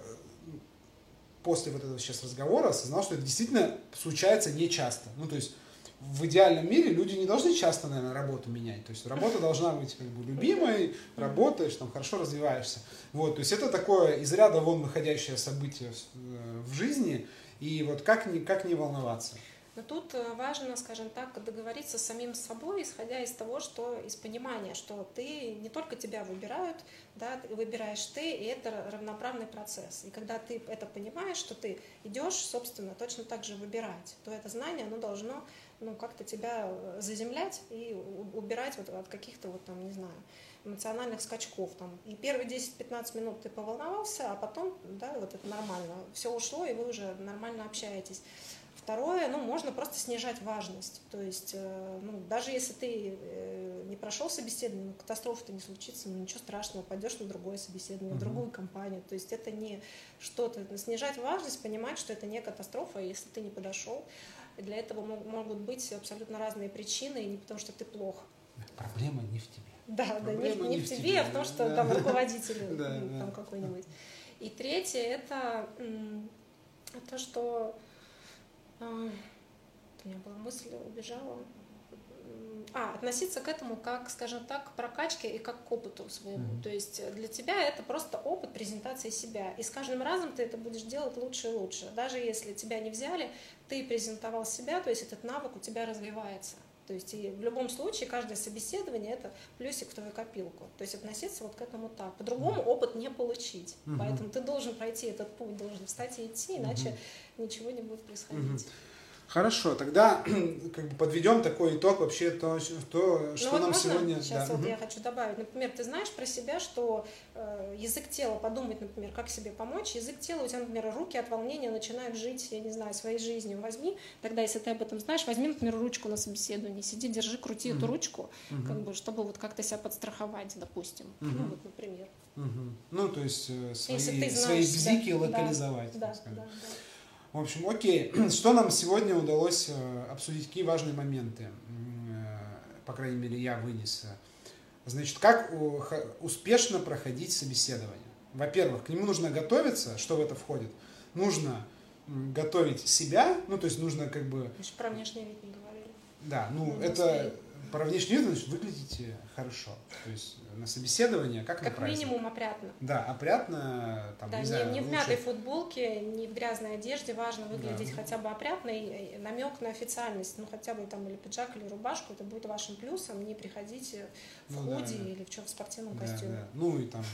после вот этого сейчас разговора осознал, что это действительно случается нечасто. Ну, то есть в идеальном мире люди не должны часто, наверное, работу менять. То есть работа должна быть как бы любимой, работаешь, там хорошо развиваешься. Вот, то есть это такое из ряда вон выходящее событие в э, жизни. И вот как не, как не волноваться? Но тут э, важно, скажем так, договориться с самим собой, исходя из того, что из понимания, что ты не только тебя выбирают, да, выбираешь ты, и это равноправный процесс. И когда ты это понимаешь, что ты идешь, собственно, точно так же выбирать, то это знание, оно должно ну, как-то тебя э, заземлять и убирать вот от каких-то вот там, не знаю, эмоциональных скачков. Там. И первые 10-15 минут ты поволновался, а потом, да, вот это нормально. Все ушло, и вы уже нормально общаетесь. Второе, ну, можно просто снижать важность. То есть, э, ну, даже если ты э, не прошел собеседование, ну, катастрофа-то не случится, ну, ничего страшного, пойдешь на другое собеседование, uh-huh. в другую компанию. То есть это не что-то. Снижать важность, понимать, что это не катастрофа, если ты не подошел. Для этого могут быть абсолютно разные причины, и не потому что ты плох. Проблема не в тебе. Да, да, не, не, не в тебе, тебе, а в том, что да. там руководитель там какой-нибудь. И третье это то, что у меня была мысль, убежала. А, относиться к этому как, скажем так, к прокачке и как к опыту своему. Mm-hmm. То есть для тебя это просто опыт презентации себя. И с каждым разом ты это будешь делать лучше и лучше. Даже если тебя не взяли, ты презентовал себя, то есть этот навык у тебя развивается. То есть и в любом случае каждое собеседование это плюсик в твою копилку. То есть относиться вот к этому так. По-другому опыт не получить. mm Поэтому ты должен пройти этот путь, должен встать и идти, иначе mm ничего не будет происходить. mm Хорошо, тогда как бы подведем такой итог вообще то, то ну что ну, вот нам можно? сегодня. Сейчас да. вот угу. я хочу добавить. Например, ты знаешь про себя, что э, язык тела, подумать, например, как себе помочь. Язык тела, у тебя, например, руки от волнения начинают жить, я не знаю, своей жизнью. Возьми, тогда, если ты об этом знаешь, возьми, например, ручку на собеседовании, сиди, держи, крути угу. эту ручку, угу. как бы, чтобы вот как-то себя подстраховать, допустим. Угу. Ну, вот, например. Угу. Ну, то есть э, свои, свои бзики да, локализовать. Да, да, да. В общем, окей, что нам сегодня удалось э, обсудить, какие важные моменты, э, по крайней мере, я вынес. Значит, как успешно проходить собеседование? Во-первых, к нему нужно готовиться, что в это входит? Нужно готовить себя, ну, то есть нужно как бы... Мы же про внешний вид не говорили. Да, ну, ну это про внешний вид, значит, выглядите хорошо. То есть на собеседование, как, как на минимум опрятно. Да, опрятно. Там, да, не, знаю, не в мятой футболке, не в грязной одежде, важно выглядеть да. хотя бы опрятно и намек на официальность, ну хотя бы там или пиджак, или рубашку, это будет вашим плюсом, не приходите в ну, худи да, или в чем в спортивном да, костюме. Да. Ну и там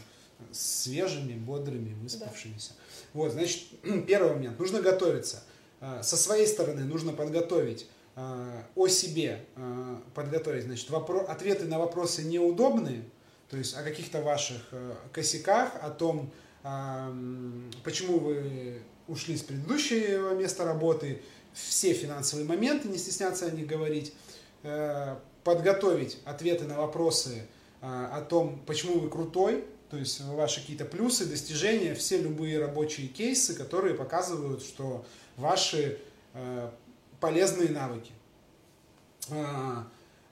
свежими, бодрыми, выспавшимися. Да. Вот, значит, первый момент, нужно готовиться. А, со своей стороны нужно подготовить о себе а, подготовить, значит, вопро- ответы на вопросы неудобные, то есть о каких-то ваших э, косяках, о том, почему вы ушли с предыдущего места работы, все финансовые моменты, не стесняться о них говорить, э, подготовить ответы на вопросы э, о том, почему вы крутой, то есть ваши какие-то плюсы, достижения, все любые рабочие кейсы, которые показывают, что ваши полезные навыки. А,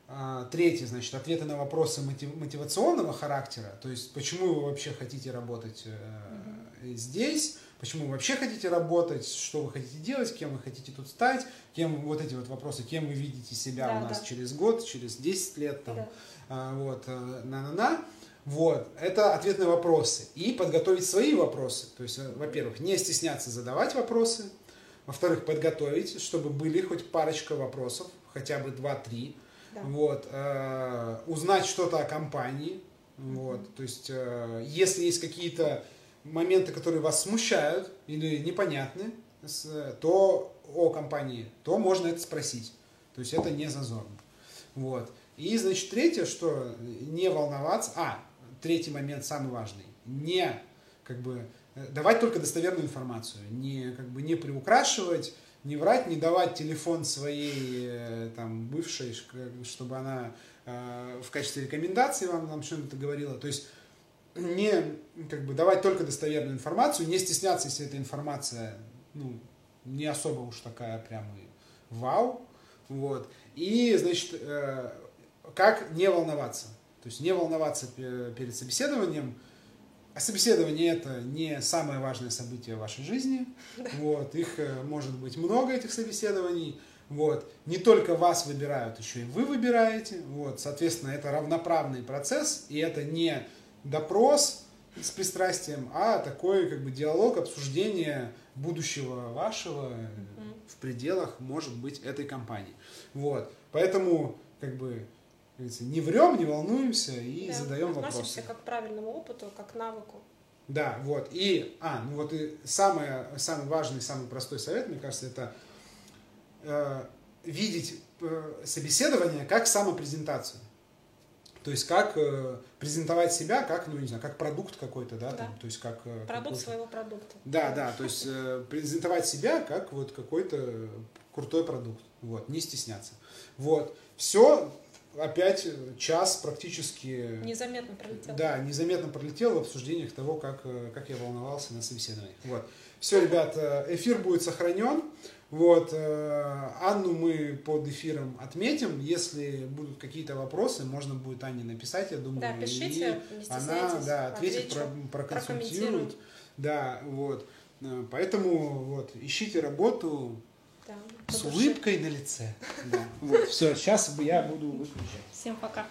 а, третье, значит, ответы на вопросы мотивационного характера, то есть почему вы вообще хотите работать mm-hmm. здесь, почему вы вообще хотите работать, что вы хотите делать, кем вы хотите тут стать, кем вот эти вот вопросы, кем вы видите себя да, у нас да. через год, через 10 лет, там, да. вот, э, на-на-на. Вот, это ответ на вопросы. И подготовить свои вопросы. То есть, э, во-первых, не стесняться задавать вопросы. Во-вторых, подготовить, чтобы были хоть парочка вопросов, хотя бы два-три. Да. вот, э, узнать что-то о компании, вот, то есть, э, если есть какие-то моменты, которые вас смущают или непонятны, то о компании, то можно это спросить, то есть это не зазорно, вот. И, значит, третье, что не волноваться, а, третий момент самый важный, не, как бы, давать только достоверную информацию, не, как бы, не приукрашивать, не врать, не давать телефон своей э, там, бывшей, чтобы она э, в качестве рекомендации вам, вам что-то говорила. То есть не как бы давать только достоверную информацию, не стесняться, если эта информация ну, не особо уж такая прям и вау. Вот. И, значит, э, как не волноваться. То есть не волноваться перед собеседованием. А собеседование это не самое важное событие в вашей жизни. Вот. Их э, может быть много, этих собеседований. Вот. Не только вас выбирают, еще и вы выбираете. Вот. Соответственно, это равноправный процесс, и это не допрос с пристрастием, а такой как бы диалог, обсуждение будущего вашего в пределах, может быть, этой компании. Вот. Поэтому, как бы, не врем, не волнуемся и да, задаем вопросы. Относимся как к правильному опыту, как к навыку. Да, вот. И, а, ну вот и самое, самый важный, самый простой совет, мне кажется, это э, видеть э, собеседование как самопрезентацию. То есть как э, презентовать себя, как, ну не знаю, как продукт какой-то, да, да. Там, то есть как... Э, продукт своего продукта. Да, да, то есть э, презентовать себя как вот какой-то крутой продукт, вот, не стесняться. Вот, все, опять час практически... Незаметно пролетел. Да, незаметно пролетел в обсуждениях того, как, э, как я волновался на собеседовании. Вот. Все, ребят, э, эфир будет сохранен. Вот, э, Анну мы под эфиром отметим. Если будут какие-то вопросы, можно будет Анне написать, я думаю. Да, пишите, и она да, ответит, про, проконсультирует. Да, вот. Поэтому вот, ищите работу да, с улыбкой на лице. Да. Вот, все, сейчас я буду выключать. Всем пока.